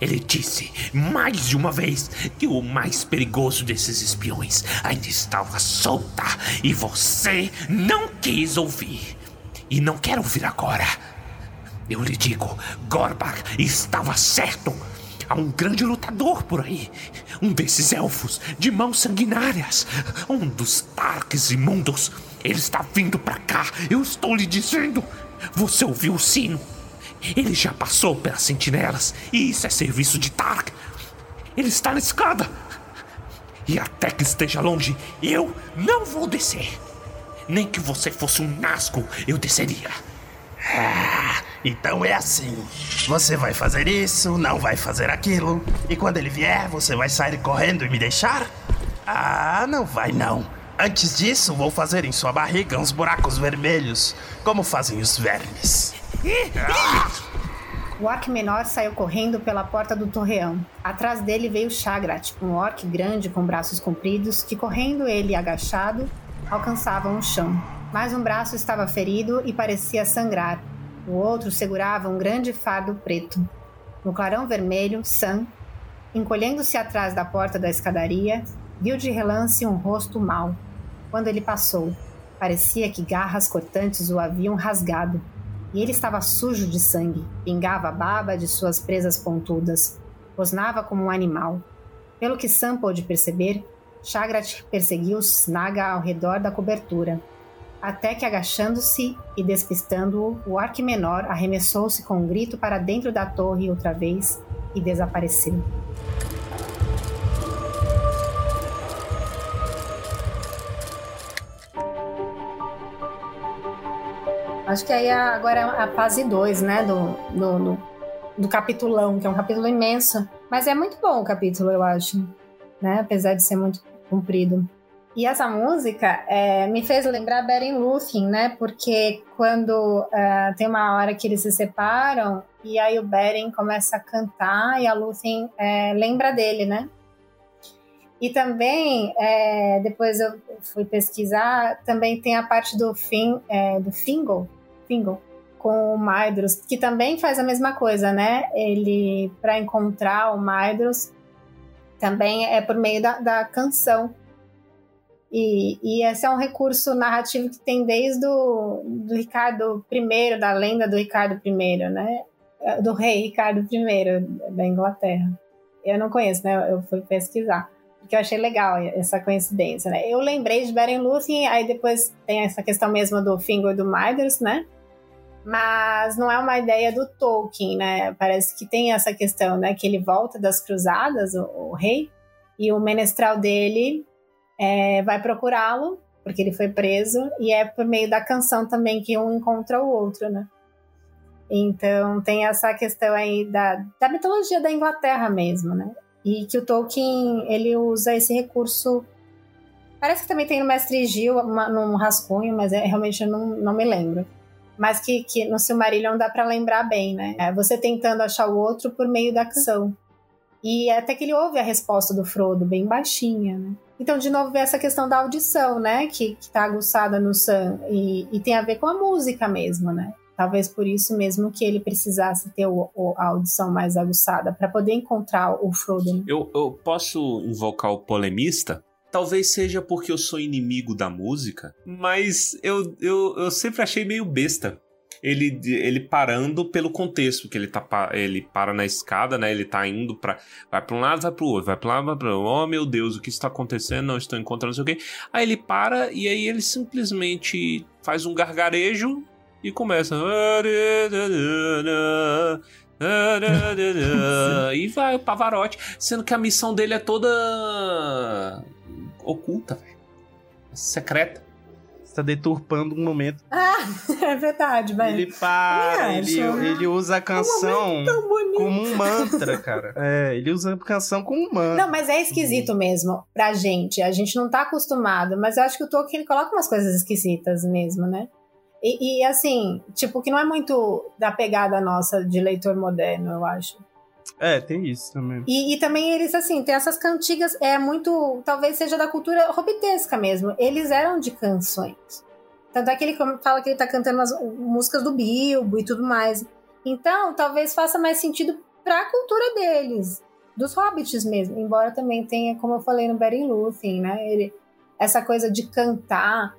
Ele disse mais de uma vez que o mais perigoso desses espiões ainda estava solta e você não quis ouvir. E não quer ouvir agora. Eu lhe digo, Gorbak estava certo. Há um grande lutador por aí. Um desses elfos de mãos sanguinárias. Um dos Tarks imundos. Ele está vindo para cá. Eu estou lhe dizendo. Você ouviu o sino? Ele já passou pelas sentinelas. E isso é serviço de Tark. Ele está na escada. E até que esteja longe, eu não vou descer. Nem que você fosse um nasco, eu desceria. Ah, então é assim. Você vai fazer isso, não vai fazer aquilo. E quando ele vier, você vai sair correndo e me deixar? Ah, não vai não. Antes disso, vou fazer em sua barriga uns buracos vermelhos, como fazem os vermes. O orc menor saiu correndo pela porta do torreão. Atrás dele veio Chagrat, um orc grande com braços compridos, que correndo ele agachado, alcançava o chão. Mais um braço estava ferido e parecia sangrar. O outro segurava um grande fardo preto. No clarão vermelho, Sam, encolhendo-se atrás da porta da escadaria, viu de relance um rosto mau. Quando ele passou, parecia que garras cortantes o haviam rasgado e ele estava sujo de sangue, pingava a baba de suas presas pontudas, rosnava como um animal. Pelo que Sam pôde perceber, Chagrat perseguiu Snaga ao redor da cobertura, até que agachando-se e despistando-o, o arque menor arremessou-se com um grito para dentro da torre outra vez e desapareceu. Acho que aí agora é a fase 2, né, do, do, do, do, capitulão, que é um capítulo imenso. Mas é muito bom o capítulo, eu acho, né, apesar de ser muito comprido. E essa música é, me fez lembrar Beren Lúthien, né, porque quando uh, tem uma hora que eles se separam e aí o Beren começa a cantar e a Lúthien é, lembra dele, né? E também, é, depois eu fui pesquisar, também tem a parte do, fin, é, do Fingal, Fingal com o Maedros, que também faz a mesma coisa, né? Ele, para encontrar o Maedros, também é por meio da, da canção. E, e, esse é um recurso narrativo que tem desde o do Ricardo I, da lenda do Ricardo I, né? Do rei Ricardo I da Inglaterra. Eu não conheço, né? Eu fui pesquisar que eu achei legal essa coincidência, né? Eu lembrei de Beren Lúthien, aí depois tem essa questão mesmo do Fingal e do Maedhros, né? Mas não é uma ideia do Tolkien, né? Parece que tem essa questão, né? Que ele volta das cruzadas, o, o rei, e o menestral dele é, vai procurá-lo, porque ele foi preso, e é por meio da canção também que um encontra o outro, né? Então tem essa questão aí da, da mitologia da Inglaterra mesmo, né? E que o Tolkien, ele usa esse recurso. Parece que também tem no Mestre Gil, uma, num rascunho, mas é, realmente eu não, não me lembro. Mas que, que no Silmarillion dá para lembrar bem, né? É você tentando achar o outro por meio da ação. E até que ele ouve a resposta do Frodo, bem baixinha, né? Então, de novo, vem essa questão da audição, né? Que, que tá aguçada no Sam. E, e tem a ver com a música mesmo, né? Talvez por isso mesmo que ele precisasse ter o, o, a audição mais aguçada para poder encontrar o Frodo. Né? Eu, eu posso invocar o polemista? Talvez seja porque eu sou inimigo da música, mas eu, eu, eu sempre achei meio besta ele, ele parando pelo contexto, que ele tá ele para na escada, né? Ele tá indo para vai para um lado, vai pro outro, vai para lá, vai para oh meu Deus, o que está acontecendo? Não estou encontrando não sei o quê. Aí ele para e aí ele simplesmente faz um gargarejo e começa. e vai o Pavarotti, sendo que a missão dele é toda oculta, véio. secreta. Está deturpando um momento. Ah, <laughs> é verdade, velho. Ele para, ele, ele usa a canção um como um mantra, cara. <laughs> É, ele usa a canção como um mantra. Não, mas é esquisito mesmo pra gente. A gente não tá acostumado, mas eu acho que o Tolkien ele coloca umas coisas esquisitas mesmo, né? E, e, assim, tipo, que não é muito da pegada nossa de leitor moderno, eu acho. É, tem isso também. E, e, também eles, assim, tem essas cantigas, é muito. Talvez seja da cultura robitesca mesmo. Eles eram de canções. Tanto é que ele fala que ele tá cantando as músicas do Bilbo e tudo mais. Então, talvez faça mais sentido pra cultura deles, dos hobbits mesmo. Embora também tenha, como eu falei no Beren Lúthien, né? Ele, essa coisa de cantar.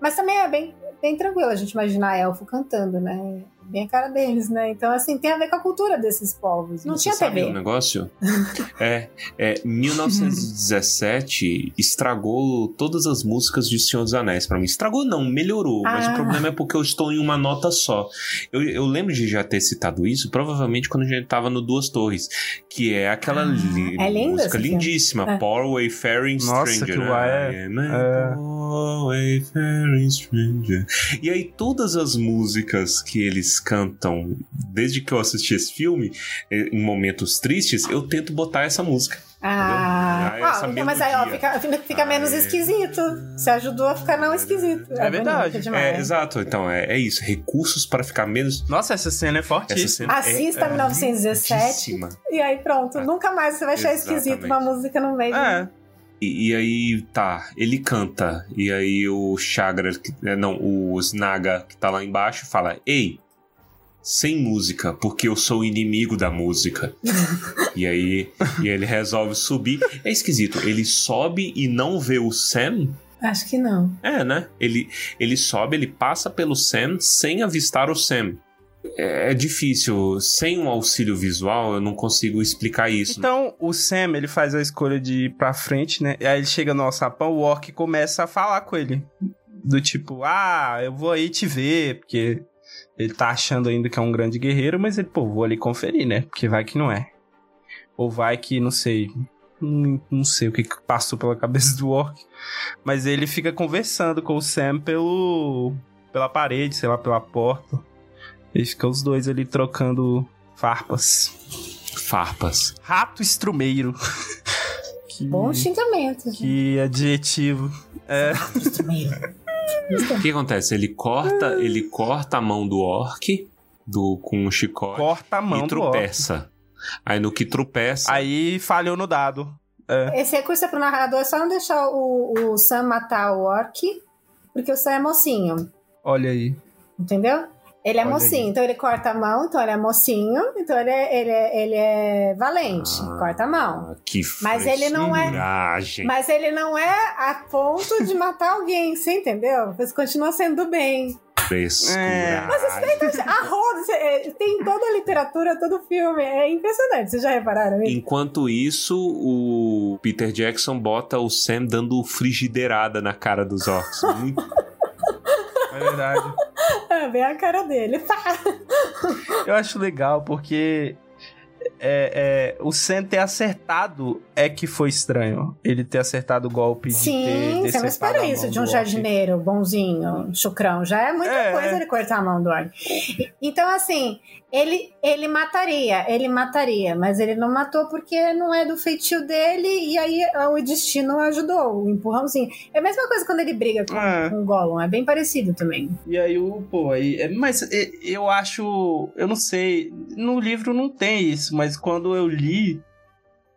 Mas também é bem bem tranquilo a gente imaginar elfo cantando, né? Bem a cara deles, né? Então, assim, tem a ver com a cultura desses povos. Não Você tinha sabe TV. um negócio? <laughs> é, é, 1917 estragou todas as músicas de Senhor dos Anéis pra mim. Estragou não, melhorou. Mas Ah. o problema é porque eu estou em uma nota só. Eu, eu lembro de já ter citado isso, provavelmente quando a gente tava no Duas Torres, que é aquela li- é lindo música lindíssima, É. Poor Wayfaring Nossa, Stranger. aquilo lá é- é. poor wayfaring stranger. E aí todas as músicas que eles cantam, desde que eu assisti esse filme, eh, em momentos tristes, eu tento botar essa música. Ah? Ah, ah, mas aí, ó, fica, fica menos Ah, é. esquisito. Você ajudou a ficar não esquisito. É verdade. bonito demais. É, exato. Então, é, é isso. Recursos para ficar menos. Nossa, essa cena é. Essa cena Assista é, 1917 lindíssima. e aí pronto. Nunca mais você vai achar esquisito uma música no meio. É. E, e aí, tá, ele canta. E aí o Chagra, é, não, o Snaga que tá lá embaixo, fala: Ei, sem música, porque eu sou o inimigo da música. <laughs> e aí e ele resolve subir. É esquisito, ele sobe e não vê o Sam. Acho que não. É, né? Ele, ele sobe, ele passa pelo Sam sem avistar o Sam. É, é difícil. Sem um auxílio visual, eu não consigo explicar isso. Então, o Sam, ele faz a escolha de ir pra frente, né? E aí ele chega no alçapão, o Orc começa a falar com ele. Do tipo, ah, eu vou aí te ver, porque ele tá achando ainda que é um grande guerreiro, mas ele, pô, vou ali conferir, né? Porque vai que não é. Ou vai que, não sei, não, não sei o que, que passou pela cabeça do Orc. Mas ele fica conversando com o Sam pelo, pela parede, sei lá, pela porta. E fica os dois ali trocando farpas. Farpas. Rato estrumeiro. que, Bom xingamento. gente. que adjetivo. É, O que acontece? Ele corta, ele corta a mão do orc do, com um chicote corta a mão e do orc. tropeça. Aí no que tropeça, Aí falhou no dado. Esse recurso é pro narrador é só não deixar o, o Sam matar o Orc, porque o Sam é mocinho, Olha aí. entendeu? Ele é Olha mocinho, aí. então ele corta a mão, então ele é mocinho, então ele é, ele é, ele é valente, Ah. corta a mão. Que Mas ele não é-. Mas ele não é a ponto de matar alguém, você entendeu? Você continua sendo do bem. Frescuragem. A roda, é, tem toda a literatura, todo o filme. É impressionante. Vocês já repararam isso? Enquanto isso, o Peter Jackson bota o Sam dando frigideirada na cara dos orcs. Muito <laughs> É verdade. <laughs> É bem a cara dele. <laughs> Eu acho legal porque é, é, o Sam ter acertado é que foi estranho. Ele ter acertado o golpe de ter Sim, você não espera isso de um jardineiro bonzinho, chucrão. Já é muita É. coisa ele cortar a mão do orc. Então, assim, ele, ele mataria, ele mataria, mas ele não matou porque não é do feitio dele e aí ah, o destino ajudou, o empurrãozinho. É a mesma coisa quando ele briga com, É. com o Gollum, é bem parecido também. E aí o, pô, aí, é, mas é, eu acho, eu não sei, no livro não tem isso, mas quando eu li,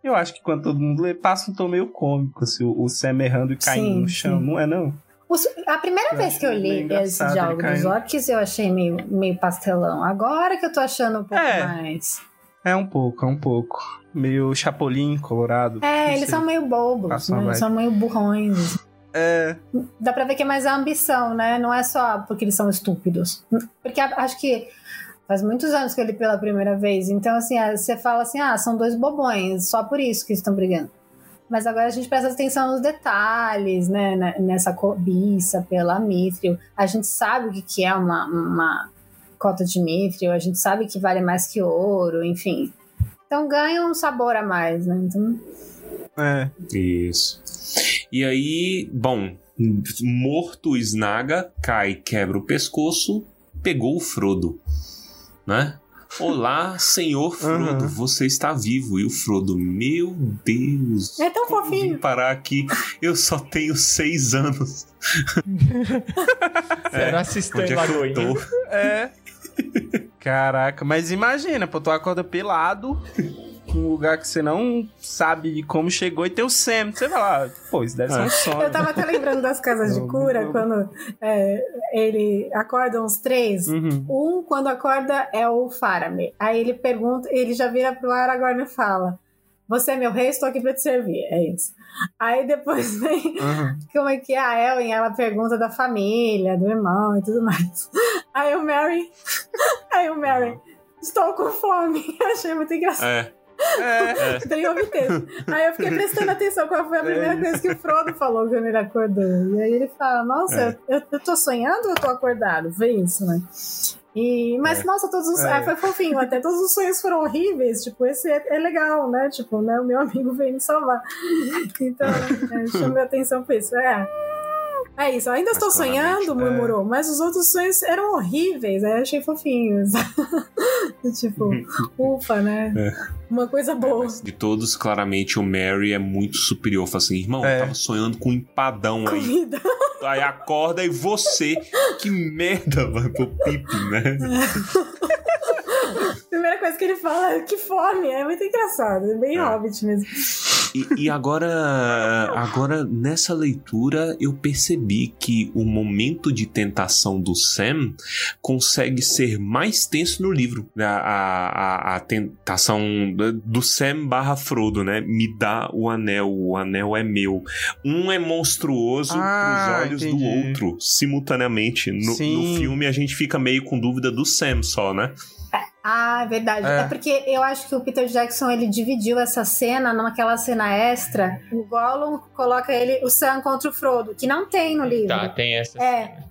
eu acho que quando todo mundo lê, passa um tom meio cômico, assim, o, o Sam errando e caindo Sim, no chão, sim. não é não? Os- a primeira Eu vez que eu li esse diálogo dos orcs, eu achei meio, meio pastelão. Agora que eu tô achando um pouco É. mais. É um pouco, é um pouco. Meio chapolim colorado. É, eles sei. são meio bobos, né? Eles são meio burrões. É, Dá pra ver que é mais a ambição, né? Não é só porque eles são estúpidos. Porque acho que faz muitos anos que eu li pela primeira vez. Então, assim, você fala assim, ah, são dois bobões, só por isso que estão brigando. Mas agora a gente presta atenção nos detalhes, né? ne- Nessa cobiça pela Mithril. A gente sabe o que que é uma, uma cota de Mithril, a gente sabe que vale mais que ouro, enfim. Então ganha um sabor a mais, né? Então, é. Isso. E aí, bom, morto o Snaga, cai, quebra o pescoço, pegou o Frodo, né? Olá, senhor Frodo, Uhum. você está vivo. E o Frodo, meu Deus. É tão fofinho. Vim parar aqui, eu só tenho seis anos. <laughs> Assistente é que eu Lagoinha. tô? É. Caraca, mas imagina, pô, tu acorda pelado num lugar que você não sabe como chegou e tem o Sam. Você vai lá, pô, isso deve ser um sonho. Eu tava até lembrando das casas de cura, quando é, ele acorda uns três. Uhum. Um, quando acorda, é o Faramir. Aí ele pergunta, ele já vira pro Aragorn e fala: Você é meu rei, estou aqui pra te servir. É isso. Aí depois <laughs> vem, Uhum. como é que é a Ellen? Ela pergunta da família, do irmão e tudo mais. Aí o Mary, <laughs> aí o Mary, estou com fome. Eu <laughs> achei muito engraçado. É. É. Bem obteve. Aí eu fiquei prestando atenção qual foi a primeira coisa que o Frodo falou quando ele acordou. E aí ele fala: Nossa, eu, eu tô sonhando ou eu tô acordado? Vê isso, né? E, mas, nossa, todos os. É. ah, foi fofinho, até todos os sonhos foram horríveis. Tipo, esse é, é legal, né? Tipo, né? O meu amigo veio me salvar. <laughs> Então, é, chamei atenção pra isso. É. É isso, ainda estou sonhando, é. murmurou, mas os outros sonhos eram horríveis, aí achei fofinhos. <laughs> tipo, <laughs> ufa, né? Uma coisa boa. De todos, claramente, o Mary é muito superior. Fala assim, irmão, É. eu tava sonhando com um empadão aí. Comida. <laughs> Aí acorda e você, que merda, vai pro pipi, né? Primeira coisa que ele fala é que fome, é muito engraçado, é bem É. hobbit mesmo. E, e agora, agora, nessa leitura, eu percebi que o momento de tentação do Sam consegue ser mais tenso no livro. A, a, a- tentação do Sam barra Frodo, né? Me dá o anel, o anel é meu. Um é monstruoso Ah, pros olhos do entendi. outro, simultaneamente. No, no filme, a gente fica meio com dúvida do Sam só, né? Ah, é verdade. É. É. porque eu acho que o Peter Jackson ele dividiu essa cena naquela cena extra. O Gollum coloca ele, o Sam contra o Frodo, que não tem no livro. Tá, tem essa. É.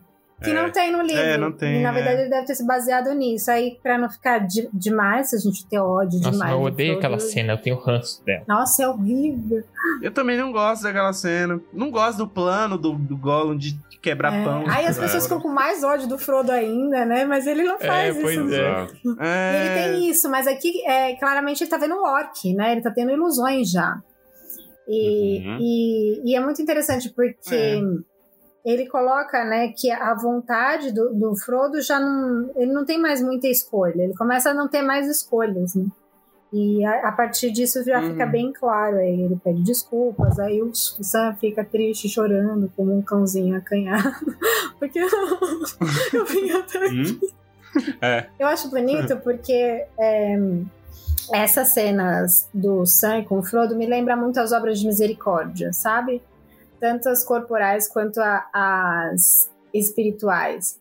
Que É. não tem no livro. É, não tem, E, na é. verdade, ele deve ter se baseado nisso. Aí, pra não ficar de- demais, se a gente ter ódio Nossa, demais. eu do odeio Frodo. aquela cena, eu tenho ranço dela. Nossa, é horrível. Eu também não gosto daquela cena. Não gosto do plano do, do Gollum de quebrar É. pão. Aí as pessoas ficam com mais ódio do Frodo ainda, né? Mas ele não faz É, pois isso. é. E É. Ele tem isso, mas aqui é, claramente ele tá vendo um orc, né? Ele tá tendo ilusões já. E, Uhum. e, e é muito interessante porque É. ele coloca, né, que a vontade do, do Frodo já não. Ele não tem mais muita escolha. Ele começa a não ter mais escolhas, né? E a, a partir disso já Uhum. fica bem claro. Aí ele pede desculpas, aí o Sam fica triste, chorando, como um cãozinho acanhado. <laughs> Porque eu vim até Hum? É. eu acho bonito porque é, essas cenas do Sam com o Frodo me lembram muito as obras de misericórdia, sabe? Tanto as corporais quanto a- as espirituais.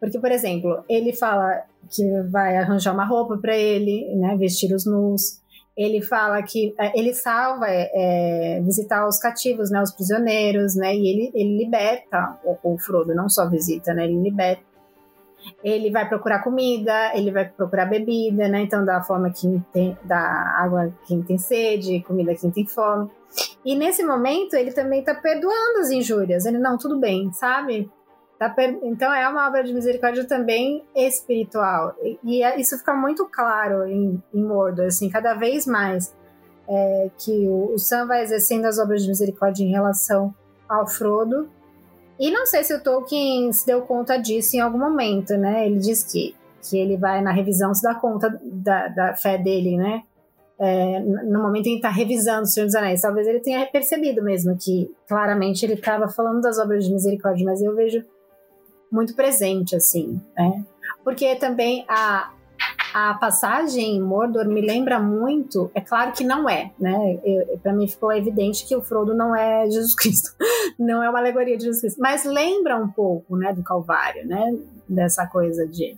Porque, por exemplo, ele fala que vai arranjar uma roupa para ele, né, vestir os nus. Ele fala que é, ele salva é, é, visitar os cativos, né, os prisioneiros, né, e ele, ele liberta o, o Frodo, não só visita, né, ele liberta ele vai procurar comida, ele vai procurar bebida, né? Então, da forma que tem, da água quem tem sede, comida quem tem fome. E nesse momento, ele também tá perdoando as injúrias. Ele, não, tudo bem, sabe? Tá per- Então, é uma obra de misericórdia também espiritual. E, e é- isso fica muito claro em, em Mordor, assim, cada vez mais. é, que o, o Sam vai exercendo as obras de misericórdia em relação ao Frodo. E não sei se o Tolkien se deu conta disso em algum momento, né? Ele diz que, que ele vai na revisão se dar conta da, da fé dele, né? É, no momento em que está revisando o Senhor dos Anéis. Talvez ele tenha percebido mesmo que claramente ele estava falando das obras de misericórdia, mas eu vejo muito presente, assim, né? Porque também a, a passagem em Mordor me lembra muito, é claro que não é, né? Para mim ficou evidente que o Frodo não é <laughs> Jesus Cristo, não é uma alegoria de Jesus Cristo, mas lembra um pouco, né, do Calvário, né? Dessa coisa de,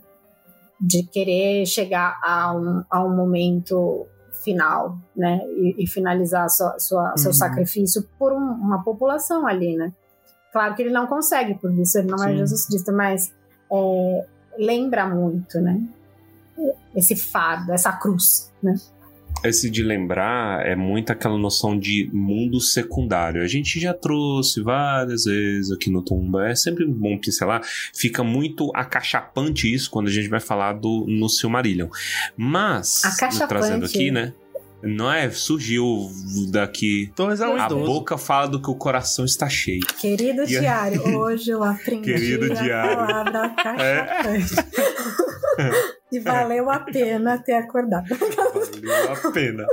de querer chegar a um, a um momento final, né? E, e finalizar sua, sua, seu Uhum. sacrifício por um- uma população ali, né? Claro que ele não consegue, por isso ele não é Sim. Jesus Cristo, mas é, lembra muito, né? Esse fardo, essa cruz, né? Esse de lembrar é muito aquela noção de mundo secundário. A gente já trouxe várias vezes aqui no Tumba. É sempre bom que, sei lá, fica muito acachapante isso quando a gente vai falar do no Silmarillion. Mas, Acachapante. trazendo aqui, né? Não é? Surgiu daqui. Torres é um A idoso. boca fala do que o coração está cheio. Querido E- diário, <laughs> hoje eu aprendi Querido a diário. palavra cachapante. E valeu a pena ter acordado. Valeu a pena.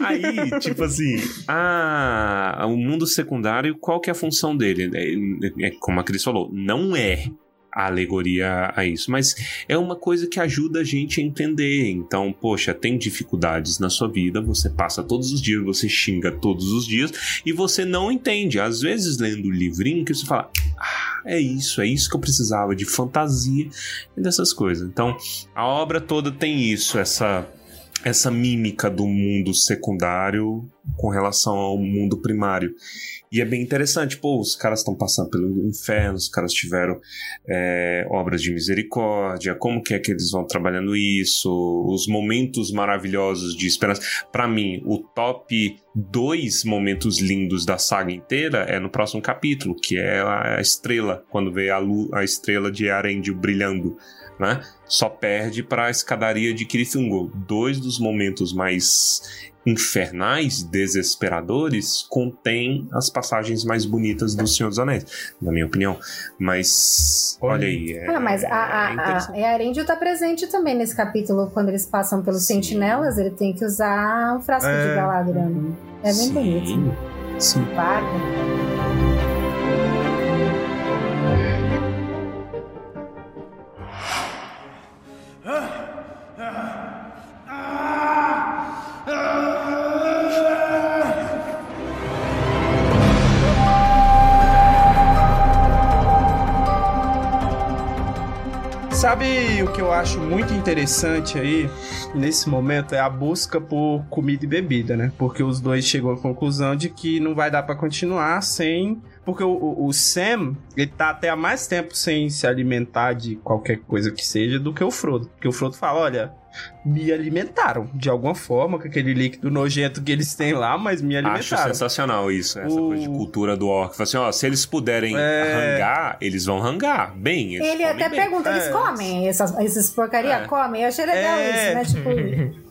Aí, tipo assim, a, o mundo secundário, qual que é a função dele? É, é como a Cris falou, não é a alegoria a isso, mas é uma coisa que ajuda a gente a entender. Então, poxa, tem dificuldades na sua vida, você passa todos os dias, você xinga todos os dias e você não entende. Às vezes, lendo o livrinho, que você fala, ah, é isso, é isso que eu precisava de fantasia e dessas coisas. Então, a obra toda tem isso, essa essa mímica do mundo secundário com relação ao mundo primário. E é bem interessante, pô, os caras estão passando pelo inferno, os caras tiveram é, obras de misericórdia, como que é que eles vão trabalhando isso, os momentos maravilhosos de esperança. Para mim, o top dois momentos lindos da saga inteira é no próximo capítulo, que é a estrela, quando vê a, a estrela de Arendil brilhando. Né? Só perde para a escadaria de Kirithungol. Dois dos momentos mais infernais, desesperadores, contém as passagens mais bonitas do Senhor dos Anéis, na minha opinião. Mas, olha aí. É, ah, mas a, a, é a, Erendil tá presente também nesse capítulo, quando eles passam pelos Sim. sentinelas, ele tem que usar um frasco é. de Galadriel. É bem Sim. bonito. Sim. Paga. Sabe o que eu acho muito interessante aí, nesse momento, é a busca por comida e bebida, né? Porque os dois chegam à conclusão de que não vai dar para continuar sem porque o, o, Sam, ele tá até há mais tempo sem se alimentar de qualquer coisa que seja do que o Frodo. Porque o Frodo fala: olha, me alimentaram de alguma forma com aquele líquido nojento que eles têm lá, mas me alimentaram. Acho sensacional isso, essa o... coisa de cultura do orc. Fala assim, ó, se eles puderem é... rangar, eles vão rangar bem. Ele até bem. pergunta, eles é. comem essas, essas porcaria? É. Comem? Eu achei legal é. isso, né? Tipo... <laughs>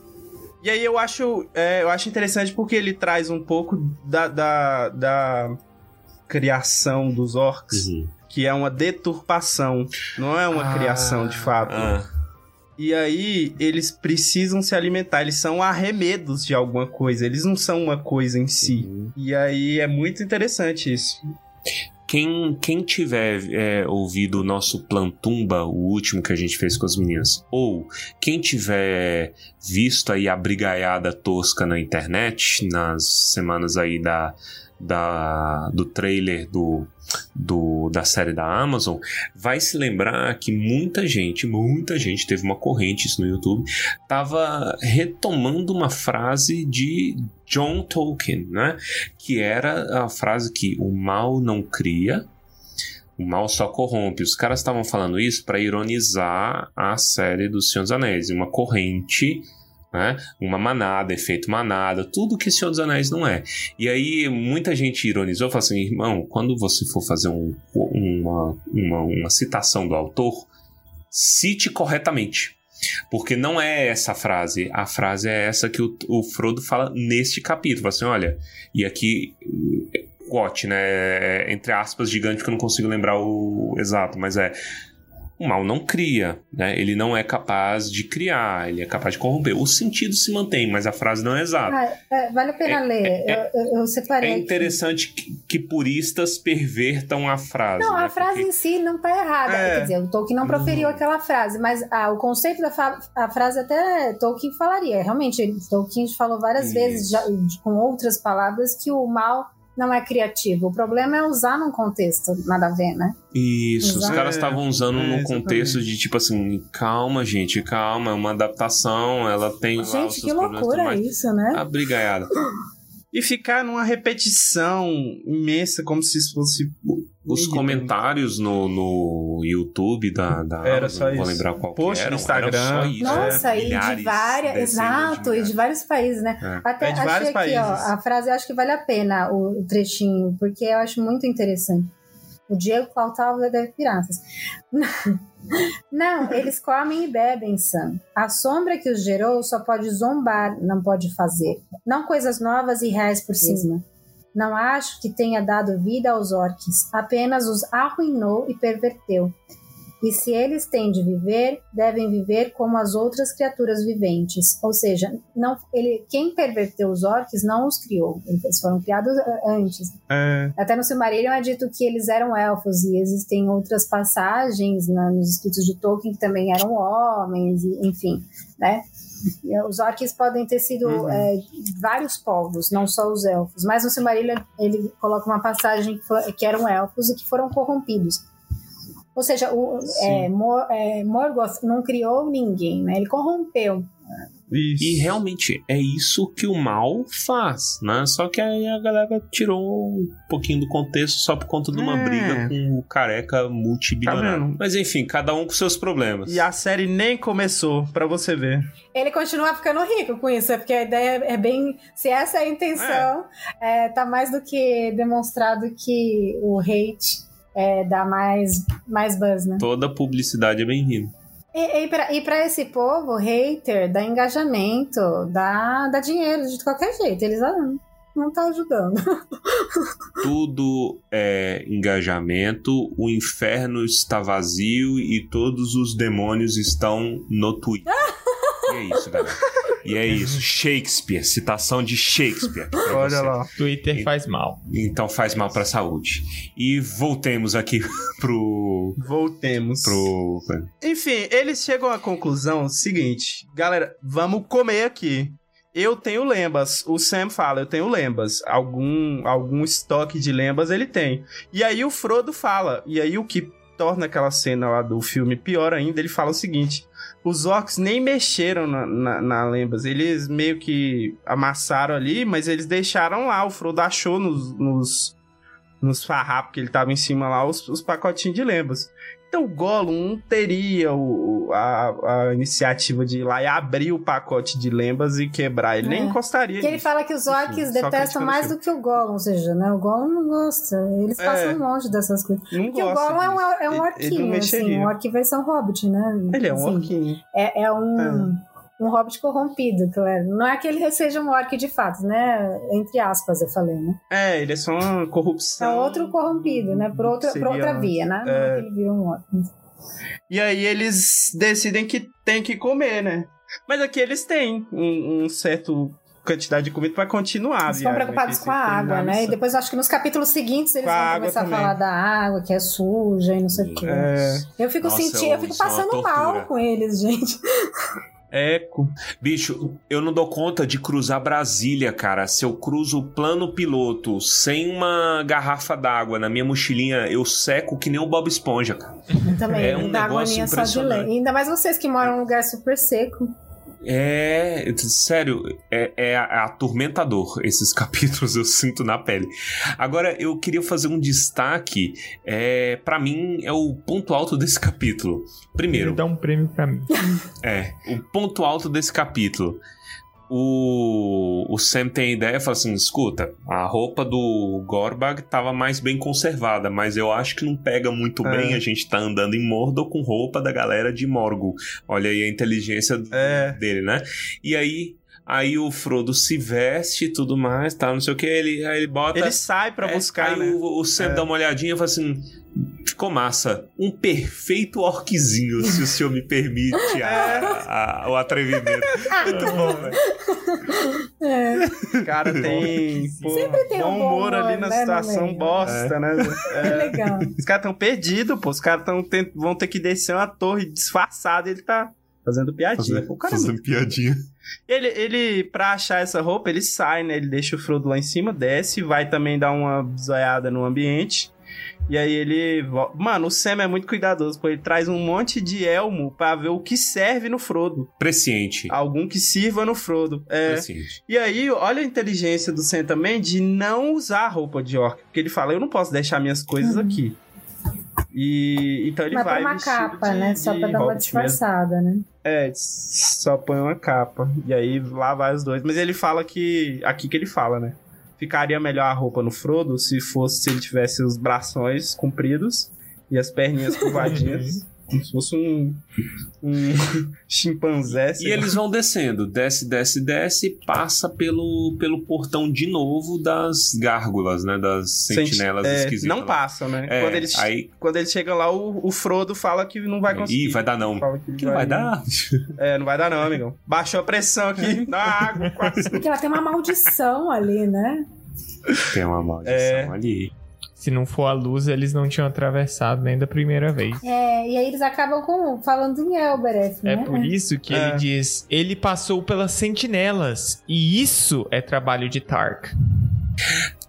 E aí eu acho, é, eu acho interessante porque ele traz um pouco da, da, da criação dos orcs, uhum. que é uma deturpação, não é uma ah, criação de fato. Ah. E aí eles precisam se alimentar, eles são arremedos de alguma coisa, eles não são uma coisa em si. Uhum. E aí é muito interessante isso. Quem, quem tiver é, ouvido o nosso Plantumba, o último que a gente fez com as meninas, ou quem tiver visto aí a brigaiada tosca na internet, nas semanas aí da, da, do trailer do, do, da série da Amazon, vai se lembrar que muita gente, muita gente, teve uma corrente isso no YouTube, tava retomando uma frase de John Tolkien, né? Que era a frase que o mal não cria, o mal só corrompe. Os caras estavam falando isso para ironizar a série do Senhor dos Anéis, uma corrente né? Uma manada, efeito manada, tudo que Senhor dos Anéis não é. E aí muita gente ironizou, falou assim, irmão, quando você for fazer um, uma, uma, uma citação do autor, cite corretamente. Porque não é essa frase, a frase é essa que o, o Frodo fala neste capítulo. Assim, olha, e aqui quote, né? Entre aspas, gigante, que eu não consigo lembrar o exato, mas é o mal não cria, né? Ele não é capaz de criar, ele é capaz de corromper. O sentido se mantém, mas a frase não é exata. Ah, é, vale a pena é, ler. É, eu, eu, separei. É interessante que, que, puristas pervertam a frase. Não, né? a frase Porque... em si não está errada. É. Quer dizer, o Tolkien não proferiu hum. aquela frase, mas ah, o conceito da a frase até Tolkien falaria. Realmente, Tolkien falou várias Isso. vezes já, com outras palavras que o mal não é criativo. O problema é usar num contexto nada a ver, né? Isso, usar... os caras estavam usando é, no contexto de tipo assim, calma, gente, calma, é uma adaptação, ela tem Gente, que loucura isso, né? A brigaiada. E ficar numa repetição imensa, como se fosse. Os comentários no, no YouTube da, da era só não vou lembrar qual Post era, no Instagram. Isso, Nossa, é. e de várias. Exato, e de vários países, né? É. Até é de achei aqui, países. ó, a frase, acho que vale a pena o trechinho, porque eu acho muito interessante. O Diego Clautava deve piratas. <laughs> Não, eles comem e bebem, Sam. A sombra que os gerou só pode zombar, não pode fazer. Não coisas novas e reais por cima. Não acho que tenha dado vida aos orques, apenas os arruinou e perverteu. E se eles têm de viver, devem viver como as outras criaturas viventes. Ou seja, não, ele, quem perverteu os orcs não os criou. Eles foram criados antes. É. Até no Silmarillion é dito que eles eram elfos e existem outras passagens na, nos escritos de Tolkien que também eram homens, e, enfim, né? Os orcs podem ter sido uhum. é, vários povos, não só os elfos. Mas no Silmarillion ele coloca uma passagem que, que eram elfos e que foram corrompidos. Ou seja, o, é, Mor, é, Morgoth não criou ninguém, né? Ele corrompeu. Isso. E realmente é isso que o mal faz, né? Só que aí a galera tirou um pouquinho do contexto só por conta de uma É. briga com o careca Tá multibilionário. vendo? Mas enfim, cada um com seus problemas. E a série nem começou, pra você ver. Ele continua ficando rico com isso, é porque a ideia é bem. Se essa é a intenção, é, tá mais do que demonstrado que o hate é, dá mais, mais buzz, né? Toda publicidade é bem-vinda. E, e, pra, pra esse povo, hater dá engajamento, dá, dá dinheiro de qualquer jeito. Eles ah, não tá ajudando. <laughs> Tudo é engajamento, o inferno está vazio e todos os demônios estão no Twitter. <laughs> E é isso, galera. E é isso. Shakespeare, citação de Shakespeare. Olha você. lá. Twitter faz mal. Então faz mal pra saúde. E voltemos aqui <laughs> pro. Voltemos. pro. Enfim, eles chegam à conclusão seguinte: galera, vamos comer aqui. Eu tenho lembas. O Sam fala, eu tenho lembas. Algum, algum estoque de lembas ele tem. E aí o Frodo fala. E aí o que torna aquela cena lá do filme pior ainda, ele fala o seguinte: os orcs nem mexeram na, na, na lembas. Eles meio que amassaram ali, mas eles deixaram lá. O Frodo achou nos, nos, nos farrapos que ele tava em cima lá os, os pacotinhos de lembas. Então o Gollum não teria o, o- a, a iniciativa de ir lá e abrir o pacote de lembas e quebrar. Ele nem É. encostaria. Que ele fala que os orcs Enfim, detestam mais o do que o Gollum, ou seja, né? O Gollum não gosta. Eles É. passam longe dessas coisas. Não Porque o gosta Gollum é um, é um orquinho, assim, um orc versão Hobbit, né? Ele é um Assim, orquinho. É, é um, um Hobbit corrompido, claro. Não é que ele seja um orc de fato, né? Entre aspas, eu falei, né? É, ele é só uma É corrupção. outro corrompido, né? Por outra, por outra via, né? Não é que ele virou um orc. E aí eles decidem que tem que comer, né? Mas aqui eles têm um, um certo quantidade de comida pra continuar. a Eles viagem, preocupados né? com a água, né? E depois acho que nos capítulos seguintes eles Com vão começar também. a falar da água, que é suja e não sei o quê. É, Eu fico sentindo, eu fico é passando mal com eles, gente. <laughs> eco. Bicho, eu não dou conta de cruzar Brasília, cara. Se eu cruzo o plano piloto sem uma garrafa d'água na minha mochilinha, eu seco que nem o Bob Esponja, cara. Eu também, É um dá negócio impressionante. Ainda mais vocês que moram num lugar super seco. É, sério, é, é atormentador esses <laughs> capítulos, eu sinto na pele. Agora, eu queria fazer um destaque, é, para mim, é o ponto alto desse capítulo. Primeiro, Ele dá um prêmio pra mim. É, o ponto alto desse capítulo. O, o Sam tem a ideia e fala assim: escuta, a roupa do Gorbag tava mais bem conservada, mas eu acho que não pega muito É. bem. A gente tá andando em Mordor com roupa da galera de Morgul. Olha aí a inteligência É. dele, né? E aí, aí o Frodo se veste e tudo mais, tá? Não sei o que, ele, aí ele bota. Ele sai pra É, buscar, aí né? o, o Sam É. dá uma olhadinha e fala assim: ficou massa. Um perfeito orquezinho, se o senhor me permite a- a- o atrevimento. Muito bom, velho. É. O cara tem, pô, Sempre tem um bom humor ali na né, situação bosta, né? Que É. legal. Os caras tão perdidos, pô. Os caras tão vão ter que descer uma torre disfarçada ele tá fazendo piadinha. Pô, o cara é muito Fazendo piadinha. Ele, ele, pra achar essa roupa, ele sai, né? Ele deixa o Frodo lá em cima, desce, vai também dar uma zoiada no ambiente. E aí ele. Mano, o Sam é muito cuidadoso, pô. Ele traz um monte de elmo pra ver o que serve no Frodo. Presciente. Algum que sirva no Frodo. É. Presciente. E aí, olha a inteligência do Sam também de não usar a roupa de orc. Porque ele fala, eu não posso deixar minhas coisas aqui. E então ele Mas vai. por uma capa, de- né? Só pra dar uma hobbit mesmo. disfarçada, né? É, só põe uma capa. E aí lá vai os dois. Mas ele fala que. Aqui que ele fala, né? Ficaria melhor a roupa no Frodo se fosse se ele tivesse os brações compridos e as perninhas curvadinhas. <laughs> como se fosse um. Um <laughs> chimpanzé. E lá. eles vão descendo, desce, desce, desce, passa pelo, pelo portão de novo das gárgulas, né? Das sentinelas É, esquisitas. Não lá. passa, né? É, quando, eles, aí- quando eles chegam lá, o, o Frodo fala que não vai conseguir. Ih, vai dar não. Que, Que não vai dar? É, não vai dar não, amigão. Baixou a pressão aqui <laughs> na água, quase. Porque ela tem uma maldição ali, né? Tem uma maldição É. ali. Se não for a luz, eles não tinham atravessado nem da primeira vez. É, e aí eles acabam com, falando em Elbereth, né? É por isso que É. ele diz: ele passou pelas sentinelas. E isso é trabalho de Tark.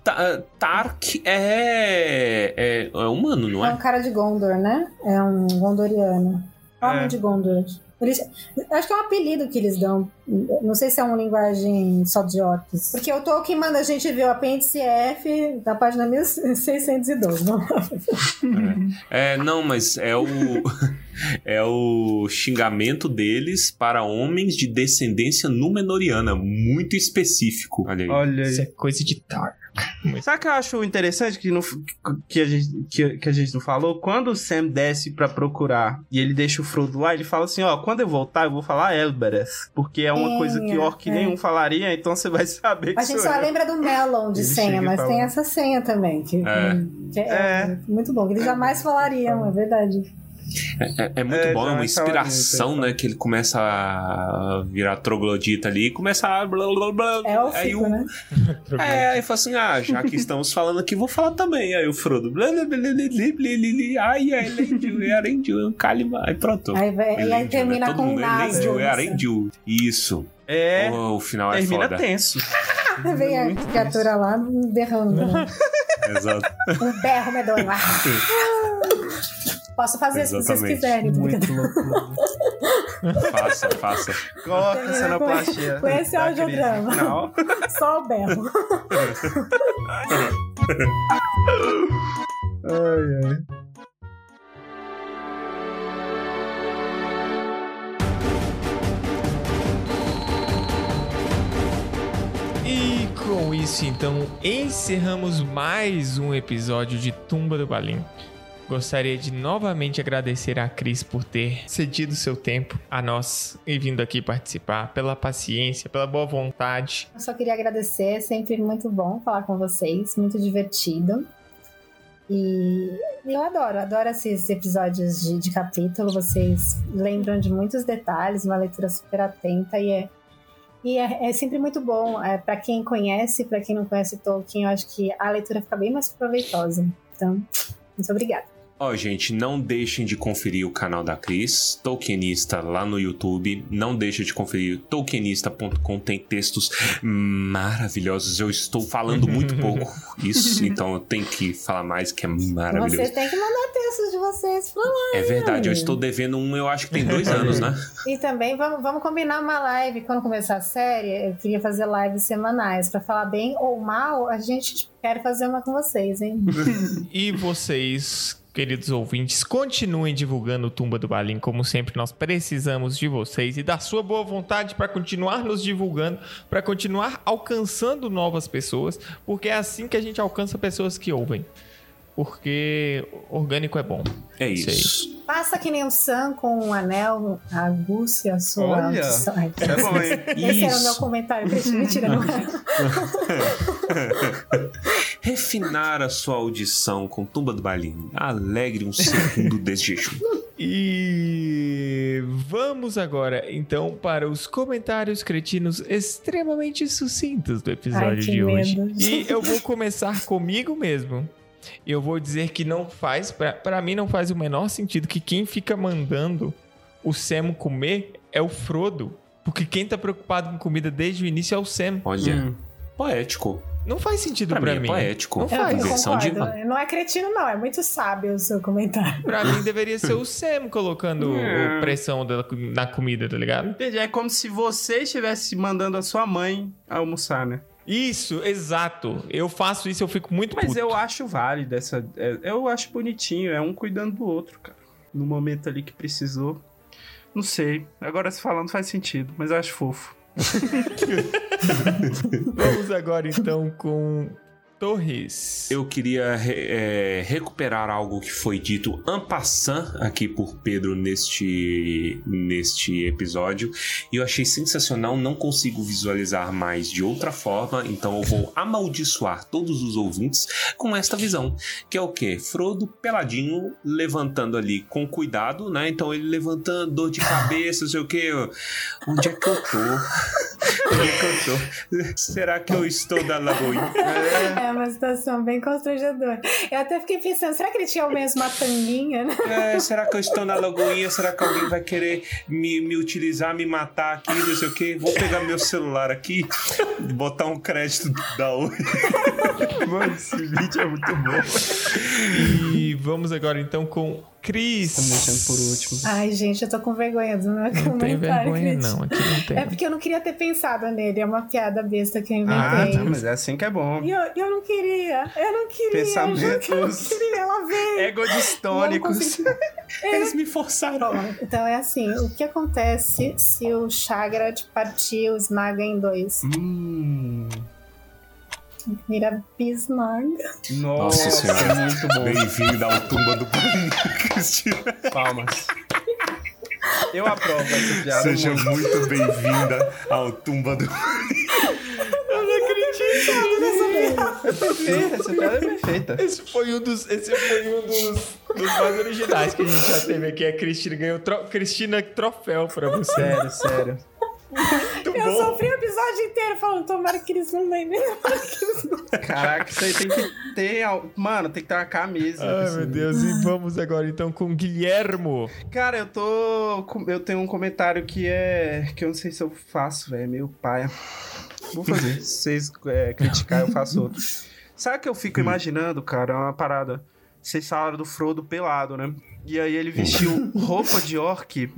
Ta- Tark é, é, é humano, não É é? um cara de Gondor, né? É um Gondoriano. Homem É. de Gondor. Eles, acho que é um apelido que eles dão. Não sei se é uma linguagem só de orcs. Porque o Tolkien manda a gente ver o apêndice F da página 1612. Vamos lá. É, não, mas é o <laughs> é o xingamento deles para homens de descendência númenoriana, muito específico. Olha aí. Olha Isso é aí. coisa de Sabe o que eu acho interessante que, não, que, a gente, que, que a gente não falou? Quando o Sam desce pra procurar e ele deixa o Frodo lá, ele fala assim: Ó, quando eu voltar, eu vou falar Elbereth. Porque é uma É, coisa que orc é. nenhum falaria, então você vai saber que A gente sou só eu. lembra do Melon de Ele senha, mas tem essa senha também. Que, É. que é, É. muito bom. Que eles jamais falariam, é verdade. É, é muito É, bom, é uma inspiração, né? Que ele começa a virar troglodita ali e começa a. Blá, blá, blá. É o aí fico, o, né? É, aí fala assim: ah, já que estamos falando aqui, vou falar também. Aí o Frodo. Blá, blá, blá, blá, blá, blá, blá, blá, Ai, é Elendil, é Arendil, é um Kalima. Aí pronto. Aí, vai, e aí termina né? Todo com mundo, um. Elendil, é né? Arendil. Isso. É, Oh, o final é termina foda. tenso. Vem a criatura lá berrando. né? Exato. Um berro medonho. Posso fazer se vocês Exatamente. quiserem. Muito louco. Faça, faça. Coloca a cenoplastia. com esse audiodrama. final. <laughs> Só o berro. <laughs> E com isso, então, encerramos mais um episódio de Tumba do Balim. Gostaria de novamente agradecer a Cris por ter cedido seu tempo a nós e vindo aqui participar, pela paciência, pela boa vontade. Eu só queria agradecer, é sempre muito bom falar com vocês, muito divertido. E eu adoro, adoro esses episódios de, de capítulo, vocês lembram de muitos detalhes, uma leitura super atenta e é, e é, é sempre muito bom. É, para quem conhece, para quem não conhece Tolkien, eu acho que a leitura fica bem mais proveitosa. Então, muito obrigada. Ó, gente, não deixem de conferir o canal da Cris, Tolkienista, lá no YouTube. Não deixem de conferir tolkienista.com, tem textos maravilhosos. Eu estou falando muito pouco <laughs> isso, então eu tenho que falar mais, que é maravilhoso. Vocês têm que mandar textos de vocês pra lá. É verdade, eu estou devendo um, eu acho que tem dois anos, né? <laughs> E também vamos, vamos combinar uma live. Quando começar a série, eu queria fazer lives semanais. Pra falar bem ou mal, a gente quer fazer uma com vocês, hein? <laughs> E vocês, queridos ouvintes, continuem divulgando o Tumba do Balim. Como sempre, nós precisamos de vocês e da sua boa vontade para continuar nos divulgando, para continuar alcançando novas pessoas, porque é assim que a gente alcança pessoas que ouvem. Porque orgânico é bom. É Isso aí. isso. Faça que nem o Sam com um anel, aguce a sua Olha, audição. Ai, Isso é bom, hein? Esse era o Isso. meu comentário. Mentira, não é. Refinar a sua audição com Tumba do Balim. Alegre um segundo <laughs> desse jejum. E vamos agora então para os comentários cretinos extremamente sucintos do episódio Ai, de hoje. medo. E eu vou começar comigo mesmo. Eu vou dizer que não faz, pra- pra mim não faz o menor sentido que quem fica mandando o Sam comer é o Frodo. Porque quem tá preocupado com comida desde o início é o Sam. Olha, Hum. poético. Não faz sentido Pra pra, mim é poético. Não faz. eu Versão de-. Não é cretino, não. É muito sábio o seu comentário. Pra mim deveria ser o Sam colocando É. pressão da- na comida, tá ligado? Entendi. É como se você estivesse mandando a sua mãe almoçar, né? Isso, exato. Eu faço isso, eu fico muito Mas puto. eu acho válido essa. é- eu acho bonitinho, é um cuidando do outro, cara. No momento ali que precisou. Não sei. Agora se falando faz sentido, mas eu acho fofo. <laughs> Vamos agora então com Torres. Eu queria é, recuperar algo que foi dito en passant aqui por Pedro neste, neste episódio. E eu achei sensacional, não consigo visualizar mais de outra forma, então eu vou amaldiçoar todos os ouvintes com esta visão. Que é o quê? Frodo peladinho, levantando ali com cuidado, né? Então ele levantando, dor de cabeça, sei o quê. Onde é que eu tô? Será que eu estou na lagoinha? É uma situação bem constrangedora. Eu até fiquei pensando, será que ele tinha ao menos uma tanguinha, né? É, será que eu estou na lagoinha? Será que alguém vai querer me, me utilizar, me matar aqui, não sei o quê? Vou pegar meu celular aqui, botar um crédito da Oi. <laughs> Mano, esse vídeo é muito bom. E vamos agora então com Cris. Tá me deixando por último. Ai, gente, eu tô com vergonha do meu Não tem comentário. vergonha, não. Aqui não tem. É porque eu não queria ter pensado nele. É uma piada besta que eu Ah, inventei. tá, mas é assim que é bom. E eu, eu não queria. Eu não queria. Que eu não Pensamentos. queria. Ela veio. Ego distônicos. <laughs> Eles me forçaram. Bom, então é assim, o que acontece se o Chagrat partir o Snaga em dois? Hum. Vira Bisnaga. Nossa, Senhora. muito bom. Bem-vindo ao tumba do Cristina. Palmas. Eu aprovo essa piada. Seja muito. muito bem-vinda ao tumba do. Perfeita, essa piada é perfeita. Esse foi um dos, esse foi um dos, dos mais originais que a gente já teve aqui. A Cristina ganhou tro, Cristina troféu pra você. Sério, sério. Eu sofri o episódio inteiro falando, tomara que eles não lembrem. <laughs> tomara que eles não Caraca, isso aí tem que ter. Mano, tem que ter uma camisa. Ai, assim. meu Deus. E vamos agora então com Guilhermo. Cara, eu tô. Eu tenho um comentário que é. que eu não sei se eu faço, velho. É meio paia. Vou fazer. Se <laughs> vocês é, criticar, eu faço outro. Sabe o que eu fico imaginando, cara? É uma parada. Vocês falaram do Frodo pelado, né? E aí ele vestiu <laughs> roupa de orc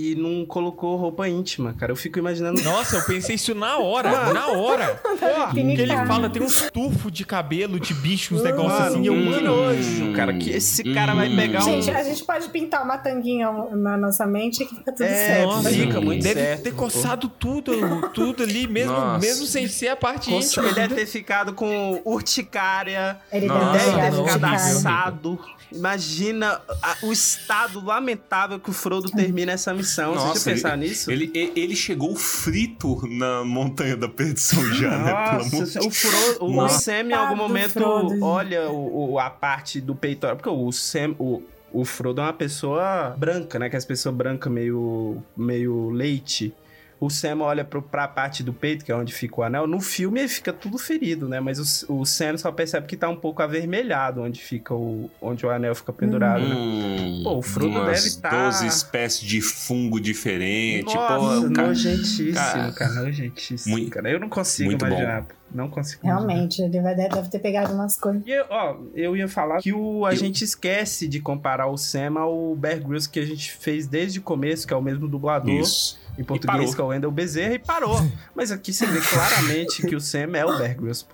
e não colocou roupa íntima, cara. Eu fico imaginando. Nossa, eu pensei isso na hora. Na hora. <laughs> Porque ele fala, tem uns tufos de cabelo, de bicho, uns negócios assim. Eu, que mano, nojo, cara. Que esse cara vai pegar um. Gente, a gente pode pintar uma tanguinha na nossa mente que fica tudo É, certo. Nossa, fica muito deve certo. ter coçado tudo, tudo ali, mesmo, Nossa. mesmo sem ser a parte Nossa, íntima. ele deve ter ficado com urticária. Ele Nossa, deve Deve ter ficado assado. Imagina a- o estado lamentável que o Frodo termina essa missão. Você Nossa, já pensar nisso? Ele, ele, ele chegou frito na Montanha da Perdição já, né? Pelo amor Nossa, de o, Frodo, o Nossa. Sam em algum momento Frodo, olha o, o- a parte do peitoral. Porque o Sam, o, o Frodo é uma pessoa branca, né? Que as pessoas brancas meio, meio leite. O Sam olha pro, pra parte do peito, que é onde fica o anel. No filme ele fica tudo ferido, né? Mas o, o Sam só percebe que tá um pouco avermelhado onde fica o, onde o anel fica pendurado, né? Hum, Pô, o Frodo umas deve tá- 12 espécies de fungo diferente. Nossa, Pô, cara, nojentíssimo, cara. cara, nojentíssimo, Muito- cara. Eu não consigo muito bom. imaginar, pô. não consigo imaginar. Realmente, ele vai, deve ter pegado umas coisas. E eu, ó, eu ia falar que o, a gente esquece de comparar o Sam ao Bear Grylls que a gente fez desde o começo, que é o mesmo dublador Isso. Em português, é o Wendell Bezerra, e parou. <laughs> Mas aqui você vê claramente que o Sam é o Bear Grylls.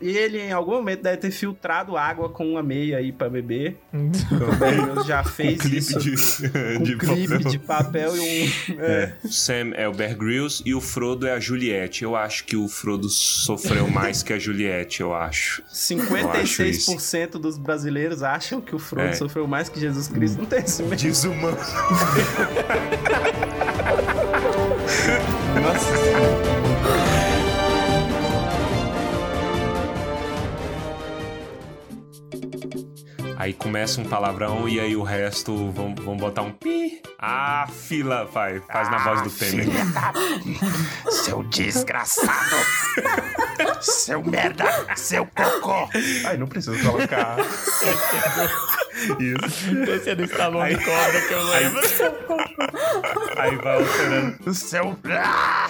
E ele, em algum momento, deve ter filtrado água com uma meia aí pra beber. <laughs> O Bear Grylls já Um fez clipe isso. de, com <laughs> de clipe papel. de papel e um... É. O Sam é o Bear Grylls e o Frodo é a Juliette. Eu acho que o Frodo sofreu mais que a Juliette, eu acho. 56% dos brasileiros acham que o Frodo É. sofreu mais que Jesus Cristo. Não tem esse mesmo. Desumano. Nasılsın? Aí começa um palavrão e aí o resto vão, vão botar um pi. Ah, fila, vai, faz na voz do Temer. Filha da... Seu desgraçado! Seu merda! Seu cocô! Ai, não preciso colocar. Isso. Esse é do Stallone Aí- Cobra que eu lembro. Aí vai alterando. Seu... Ah!